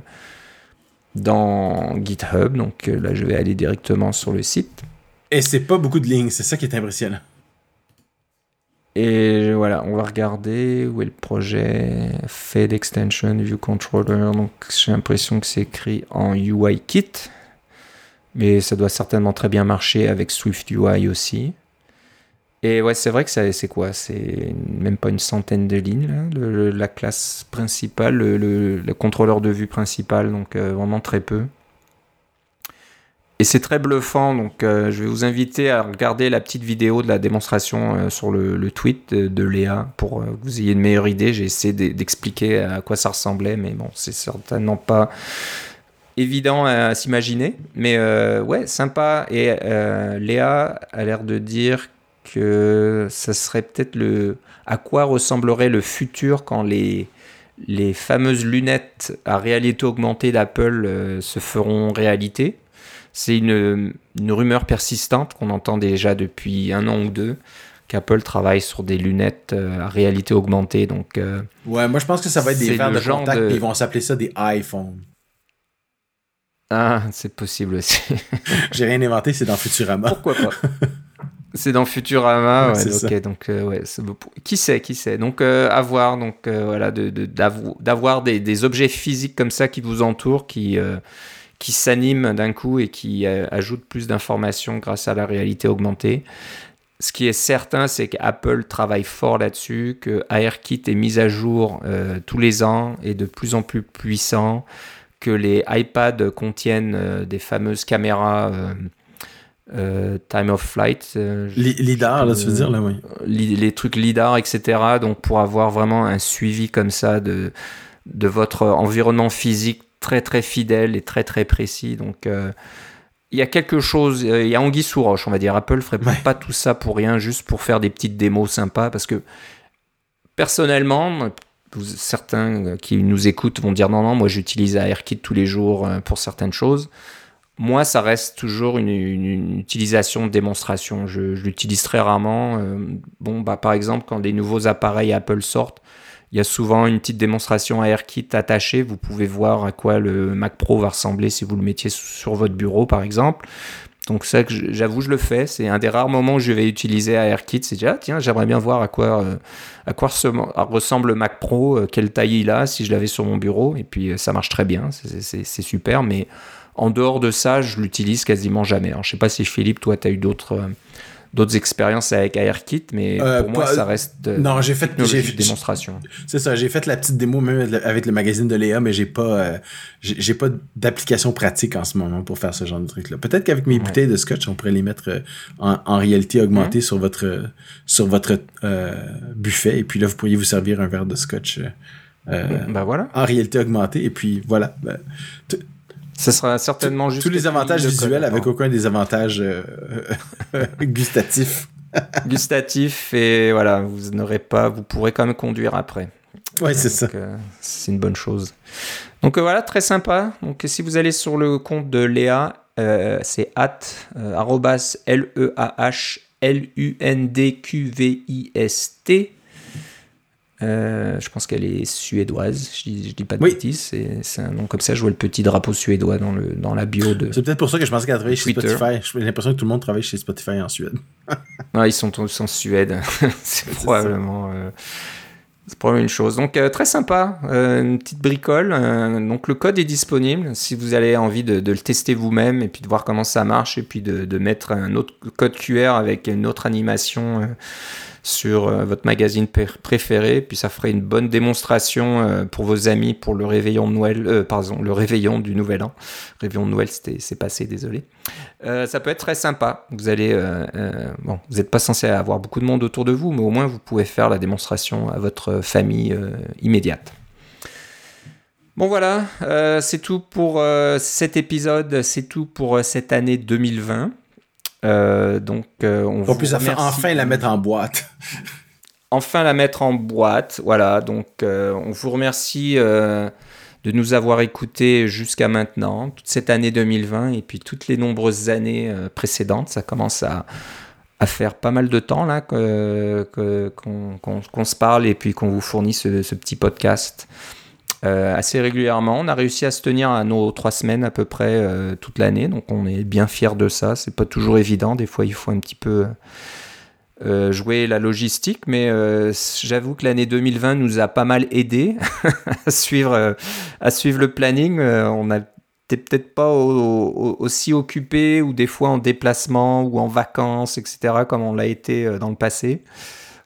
dans GitHub. Donc là je vais aller directement sur le site. Et c'est pas beaucoup de lignes, c'est ça qui est impressionnant. Et voilà, on va regarder où est le projet Fed Extension View Controller. Donc j'ai l'impression que c'est écrit en UI Kit, mais ça doit certainement très bien marcher avec Swift UI aussi. Et ouais, c'est vrai que c'est quoi? C'est même pas une centaine de lignes, la classe principale, le, le, contrôleur de vue principal, donc euh, vraiment très peu. Et c'est très bluffant, donc euh, je vais vous inviter à regarder la petite vidéo de la démonstration euh, sur le, tweet de, de Léa pour que vous ayez une meilleure idée. J'ai essayé d'expliquer à quoi ça ressemblait, mais bon, c'est certainement pas évident à, s'imaginer. Mais ouais, sympa. Et Léa a l'air de dire que ça serait peut-être le. À quoi ressemblerait le futur quand les les fameuses lunettes à réalité augmentée d'Apple euh, se feront réalité c'est une, une, rumeur persistante qu'on entend déjà depuis un an ou deux qu'Apple travaille sur des lunettes euh, à réalité augmentée. Donc, euh, ouais, moi je pense que ça va être des verres de contact, de... ils vont s'appeler ça des iPhones. Ah, c'est possible aussi. J'ai rien inventé, c'est dans Futurama. Pourquoi pas? C'est dans Futurama, ouais, ok, donc euh, ouais, qui sait, qui sait. Donc euh, à voir, donc euh, voilà, d'avoir de, de, des, des, objets physiques comme ça qui vous entourent, qui qui s'animent d'un coup et qui euh, ajoute plus d'informations grâce à la réalité augmentée. Ce qui est certain, c'est qu'Apple travaille fort là-dessus, que AirKit est mis à jour euh, tous les ans et de plus en plus puissant, que les iPads contiennent euh, des fameuses caméras euh, time of flight. LIDAR, là, tu veux dire, là, oui. Les, les trucs LIDAR, etc. Donc, pour avoir vraiment un suivi comme ça de, de votre environnement physique très très fidèle et très très précis. Donc euh, il y a quelque chose, euh, il y a Anguille sous roche, on va dire. Apple ferait ouais. pas tout ça pour rien, juste pour faire des petites démos sympas, parce que personnellement, certains qui nous écoutent vont dire non non, moi j'utilise AirKit tous les jours euh, pour certaines choses. Moi, ça reste toujours une, utilisation de démonstration. Je, l'utilise très rarement. bon, bah, par exemple, quand des nouveaux appareils Apple sortent, il y a souvent une petite démonstration AirKit attachée. Vous pouvez voir à quoi le Mac Pro va ressembler si vous le mettiez sur votre bureau, par exemple. Donc ça, j'avoue, je le fais. C'est un des rares moments où je vais utiliser AirKit. C'est déjà, ah, tiens, j'aimerais bien voir à quoi, euh, à quoi ressemble le Mac Pro, euh, quelle taille il a si je l'avais sur mon bureau. Et puis ça marche très bien, c'est super. Mais en dehors de ça, je l'utilise quasiment jamais. Alors, je sais pas si Philippe, toi, tu as eu d'autres euh, d'autres expériences avec AirKit, mais euh, pour moi, pas, ça reste de non, j'ai fait j'ai démonstration. C'est ça, j'ai fait la petite démo même avec le magazine de Léa, mais j'ai pas euh, j'ai pas d'application pratique en ce moment pour faire ce genre de truc là. Peut-être qu'avec mes ouais. bouteilles de scotch, on pourrait les mettre euh, en, en réalité augmentée ouais. sur votre sur votre euh, buffet et puis là vous pourriez vous servir un verre de scotch ben voilà. en réalité augmentée et puis voilà. Ben, ce sera certainement juste. Tous les avantages visuels avec aucun des avantages euh, gustatifs. gustatif et voilà, vous n'aurez pas, vous pourrez quand même conduire après. Ouais, c'est ça. c'est une bonne chose. Donc voilà, très sympa. Donc si vous allez sur le compte de Léa, c'est at L E A H L U N D Q V I S T euh, je pense qu'elle est suédoise, je dis, dis pas de bêtises. C'est un nom comme ça. Je vois le petit drapeau suédois dans, le, dans la bio de. C'est peut-être pour ça que je pensais qu'elle travaillait chez Spotify. J'ai l'impression que tout le monde travaille chez Spotify en Suède. non, ils sont tous en Suède. c'est probablement. Euh, c'est probablement une chose. Donc euh, très sympa, une petite bricole. donc le code est disponible si vous avez envie de, de le tester vous-même et puis de voir comment ça marche et puis de, de, mettre un autre code QR avec une autre animation sur euh, votre magazine préféré, puis ça ferait une bonne démonstration euh, pour vos amis pour le réveillon de Noël, euh, pardon, le réveillon du Nouvel An. Réveillon de Noël, c'est passé, désolé. ça peut être très sympa. Vous allez, bon, vous n'êtes pas censé avoir beaucoup de monde autour de vous, mais au moins vous pouvez faire la démonstration à votre famille immédiate. Bon voilà, c'est tout pour cet épisode, c'est tout pour cette année 2020. Euh, donc, euh, on, on peut enfin la mettre en boîte. enfin la mettre en boîte, voilà. Donc, euh, on vous remercie de nous avoir écoutés jusqu'à maintenant, toute cette année 2020 et puis toutes les nombreuses années précédentes. Ça commence à, à, faire pas mal de temps là qu'on se parle et puis qu'on vous fournit ce, ce petit podcast. Euh, assez régulièrement. On a réussi à se tenir à nos trois semaines à peu près euh, toute l'année, donc on est bien fiers de ça. C'est pas toujours évident, des fois il faut un petit peu euh, jouer la logistique, mais j'avoue que l'année 2020 nous a pas mal aidé à, suivre, à suivre le planning. on n'était peut-être pas aussi occupé ou des fois en déplacement ou en vacances, etc., comme on l'a été dans le passé.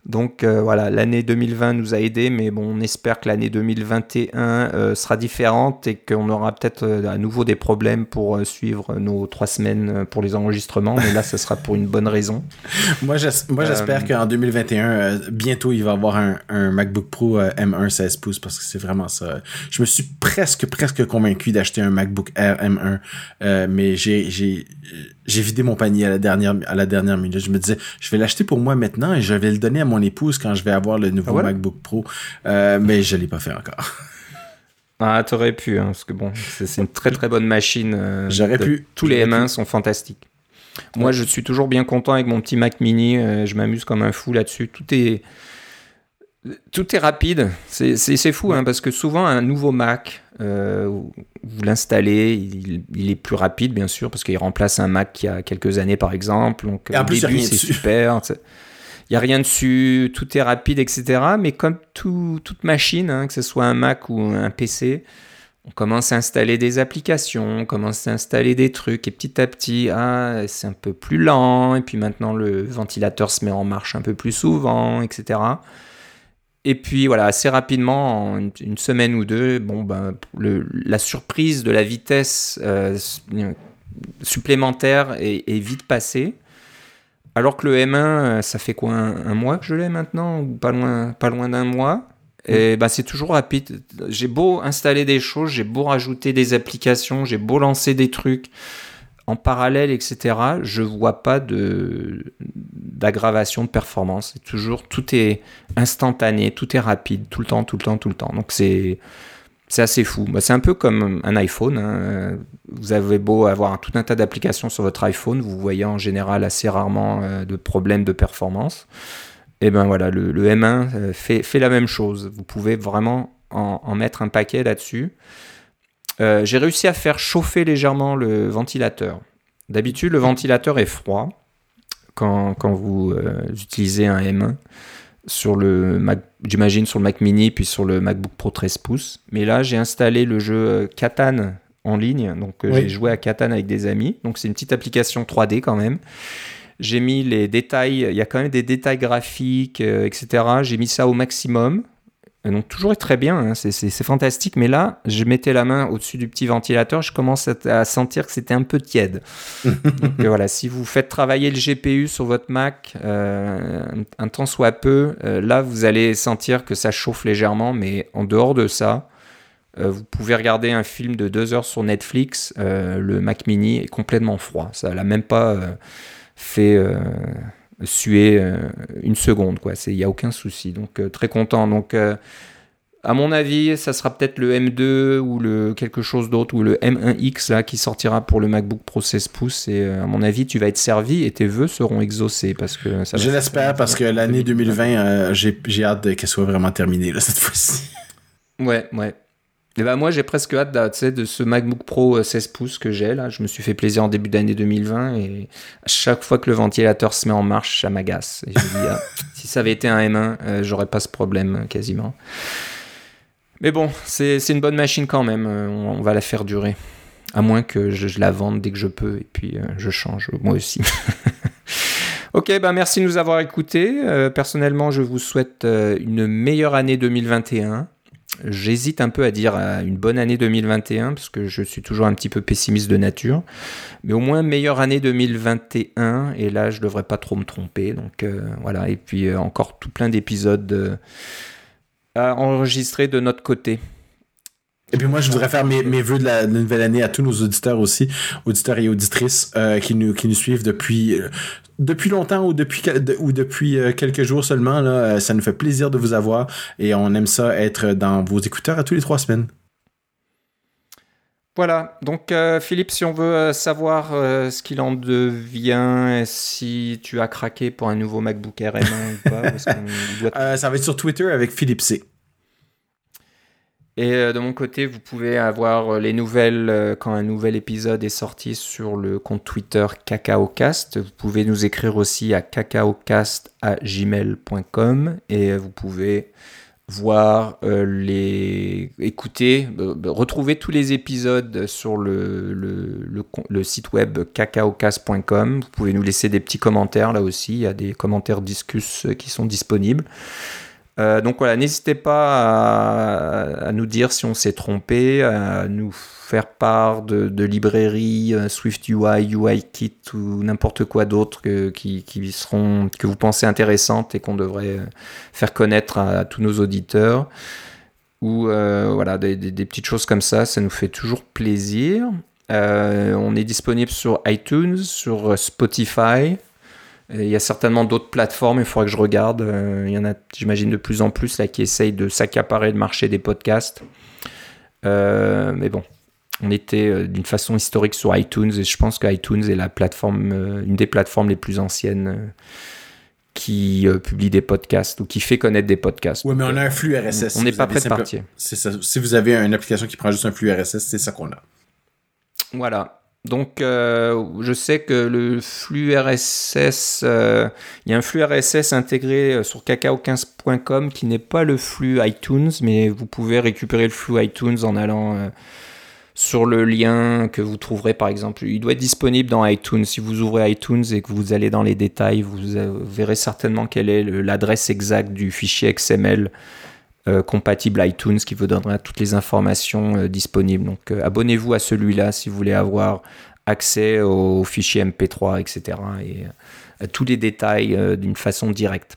Donc euh, voilà, l'année 2020 nous a aidés, mais bon, on espère que l'année 2021 euh, sera différente et qu'on aura peut-être euh, à nouveau des problèmes pour suivre nos trois semaines pour les enregistrements. Mais là, ce sera pour une bonne raison. moi, j'espère qu'en 2021, bientôt, il va y avoir un, MacBook Pro M1 16 pouces parce que c'est vraiment ça. Je me suis presque, presque convaincu d'acheter un MacBook Air M1, mais j'ai j'ai vidé mon panier à la dernière à la dernière minute. Je me disais, je vais l'acheter pour moi maintenant et je vais le donner à mon épouse quand je vais avoir le nouveau ah, MacBook Pro. Euh, mais je l'ai pas fait encore. Ah, t'aurais pu, hein, parce que bon, c'est une très très bonne machine. Euh, J'aurais pu. Tous les M1 sont fantastiques. Moi, je suis toujours bien content avec mon petit Mac Mini. Euh, je m'amuse comme un fou là-dessus. Tout est tout est rapide. C'est fou, hein, parce que souvent un nouveau Mac, euh, vous l'installez, il, est plus rapide bien sûr parce qu'il remplace un Mac qui a quelques années par exemple. Donc Et plus, c'est super. Il n'y a rien dessus, tout est rapide, etc. Mais comme toute machine, hein, que ce soit un Mac ou un PC, on commence à installer des applications, on commence à installer des trucs, et petit à petit, ah, c'est un peu plus lent, et puis maintenant le ventilateur se met en marche un peu plus souvent, etc. Et puis voilà, assez rapidement, en une, semaine ou deux, bon, ben, le, la surprise de la vitesse euh, supplémentaire est, vite passée. Alors que le M1, euh, ça fait quoi un, mois que je l'ai maintenant Ou pas loin, pas loin d'un mois? Et ben, c'est toujours rapide. J'ai beau installer des choses, j'ai beau rajouter des applications, j'ai beau lancer des trucs en parallèle, etc., je vois pas d'aggravation de performance. C'est toujours tout est instantané, tout est rapide, tout le temps, tout le temps, tout le temps. Donc c'est assez fou. Bah, c'est un peu comme un iPhone. Hein. Vous avez beau avoir tout un tas d'applications sur votre iPhone, vous voyez en général assez rarement euh, de problèmes de performance. Et ben voilà, le, M1 euh, fait, fait, la même chose. Vous pouvez vraiment en, en mettre un paquet là-dessus. Euh, j'ai réussi à faire chauffer légèrement le ventilateur. D'habitude, le ventilateur est froid quand, quand vous euh, utilisez un M1 sur le Mac, j'imagine sur le Mac Mini puis sur le MacBook Pro 13 pouces. Mais là, j'ai installé le jeu euh, Catan en ligne, donc j'ai joué à Catan avec des amis. Donc c'est une petite application 3D quand même. J'ai mis les détails, il y a quand même des détails graphiques, etc. J'ai mis ça au maximum. Donc toujours très bien, hein, c'est fantastique, mais là, je mettais la main au-dessus du petit ventilateur, je commence à, sentir que c'était un peu tiède. Donc euh, voilà, si vous faites travailler le GPU sur votre Mac euh, un, temps soit peu, euh, là, vous allez sentir que ça chauffe légèrement, mais en dehors de ça, vous pouvez regarder un film de deux heures sur Netflix, le Mac mini est complètement froid, ça l'a même pas fait suer une seconde. Il n'y a aucun souci. Donc très content. Donc à mon avis, ça sera peut-être le M2 ou le quelque chose d'autre ou le M1X là qui sortira pour le MacBook Pro 16 pouces. Et à mon avis, tu vas être servi et tes vœux seront exaucés parce que ça. Je l'espère parce que l'année 2020, j'ai hâte qu'elle soit vraiment terminée cette fois-ci. Ouais, ouais. Et bah moi j'ai presque hâte de ce MacBook Pro 16 euh, pouces que j'ai là. Je me suis fait plaisir en début d'année 2020 et à chaque fois que le ventilateur se met en marche, ça m'agace. Et je me dis, ah, si ça avait été un M1, euh, j'aurais pas ce problème quasiment. Mais bon, c'est une bonne machine quand même. Euh, on, va la faire durer. À moins que je, la vende dès que je peux et puis je change moi aussi. ok, bah merci de nous avoir écoutés. personnellement, je vous souhaite une meilleure année 2021. J'hésite un peu à dire une bonne année 2021 parce que je suis toujours un petit peu pessimiste de nature, mais au moins meilleure année 2021 et là je devrais pas trop me tromper. Donc euh, voilà. Et puis euh, encore tout plein d'épisodes euh, à enregistrer de notre côté. Et puis moi, je voudrais faire mes, mes vœux de la, nouvelle année à tous nos auditeurs aussi, auditeurs et auditrices euh, qui, nous, qui nous suivent depuis, euh, depuis longtemps ou depuis, ou depuis euh, quelques jours seulement. Là, ça nous fait plaisir de vous avoir et on aime ça être dans vos écouteurs à tous les trois semaines. Voilà, donc Philippe, si on veut savoir ce qu'il en devient, si tu as craqué pour un nouveau MacBook M1 ou pas, ça va être sur Twitter avec Philippe C. Et euh, de mon côté, vous pouvez avoir euh, les nouvelles euh, quand un nouvel épisode est sorti sur le compte Twitter CacaoCast. Vous pouvez nous écrire aussi à cacaocast@gmail.com et vous pouvez voir les écouter retrouver tous les épisodes sur le, site web cacaocast.com vous pouvez nous laisser des petits commentaires. Là aussi il y a des commentaires discus qui sont disponibles euh, donc voilà, n'hésitez pas à, nous dire si on s'est trompé, à nous faire part de, librairies euh, Swift UI, UIKit ou n'importe quoi d'autre que, qui, seront, que vous pensez intéressantes et qu'on devrait euh, faire connaître à, tous nos auditeurs. Ou voilà, des, des, petites choses comme ça, ça nous fait toujours plaisir. on est disponible sur iTunes, sur Spotify, il y a certainement d'autres plateformes, il faudra que je regarde. Euh, il y en a, j'imagine, de plus en plus là, qui essayent de s'accaparer le marché des podcasts. Euh, mais bon, on était euh, d'une façon historique sur iTunes et je pense qu'iTunes est la plateforme, une des plateformes les plus anciennes qui publie des podcasts ou qui fait connaître des podcasts. Oui, mais on a un flux RSS. On n'est pas prêt de partir. Ça. Si vous avez une application qui prend juste un flux RSS, c'est ça qu'on a. Voilà. Donc, euh, je sais que le flux RSS, euh, il y a un flux RSS intégré euh, sur cacao15.com qui n'est pas le flux iTunes, mais vous pouvez récupérer le flux iTunes en allant sur le lien que vous trouverez par exemple. Il doit être disponible dans iTunes. Si vous ouvrez iTunes et que vous allez dans les détails, vous verrez certainement quelle est l'adresse exacte du fichier XML compatible iTunes qui vous donnera toutes les informations disponibles. Donc abonnez-vous à celui-là si vous voulez avoir accès aux fichiers MP3, etc. et à tous les détails d'une façon directe.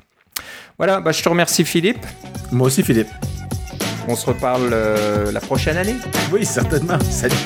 Voilà, bah, je te remercie Philippe. Moi aussi Philippe. On se reparle la prochaine année Oui, certainement. Salut.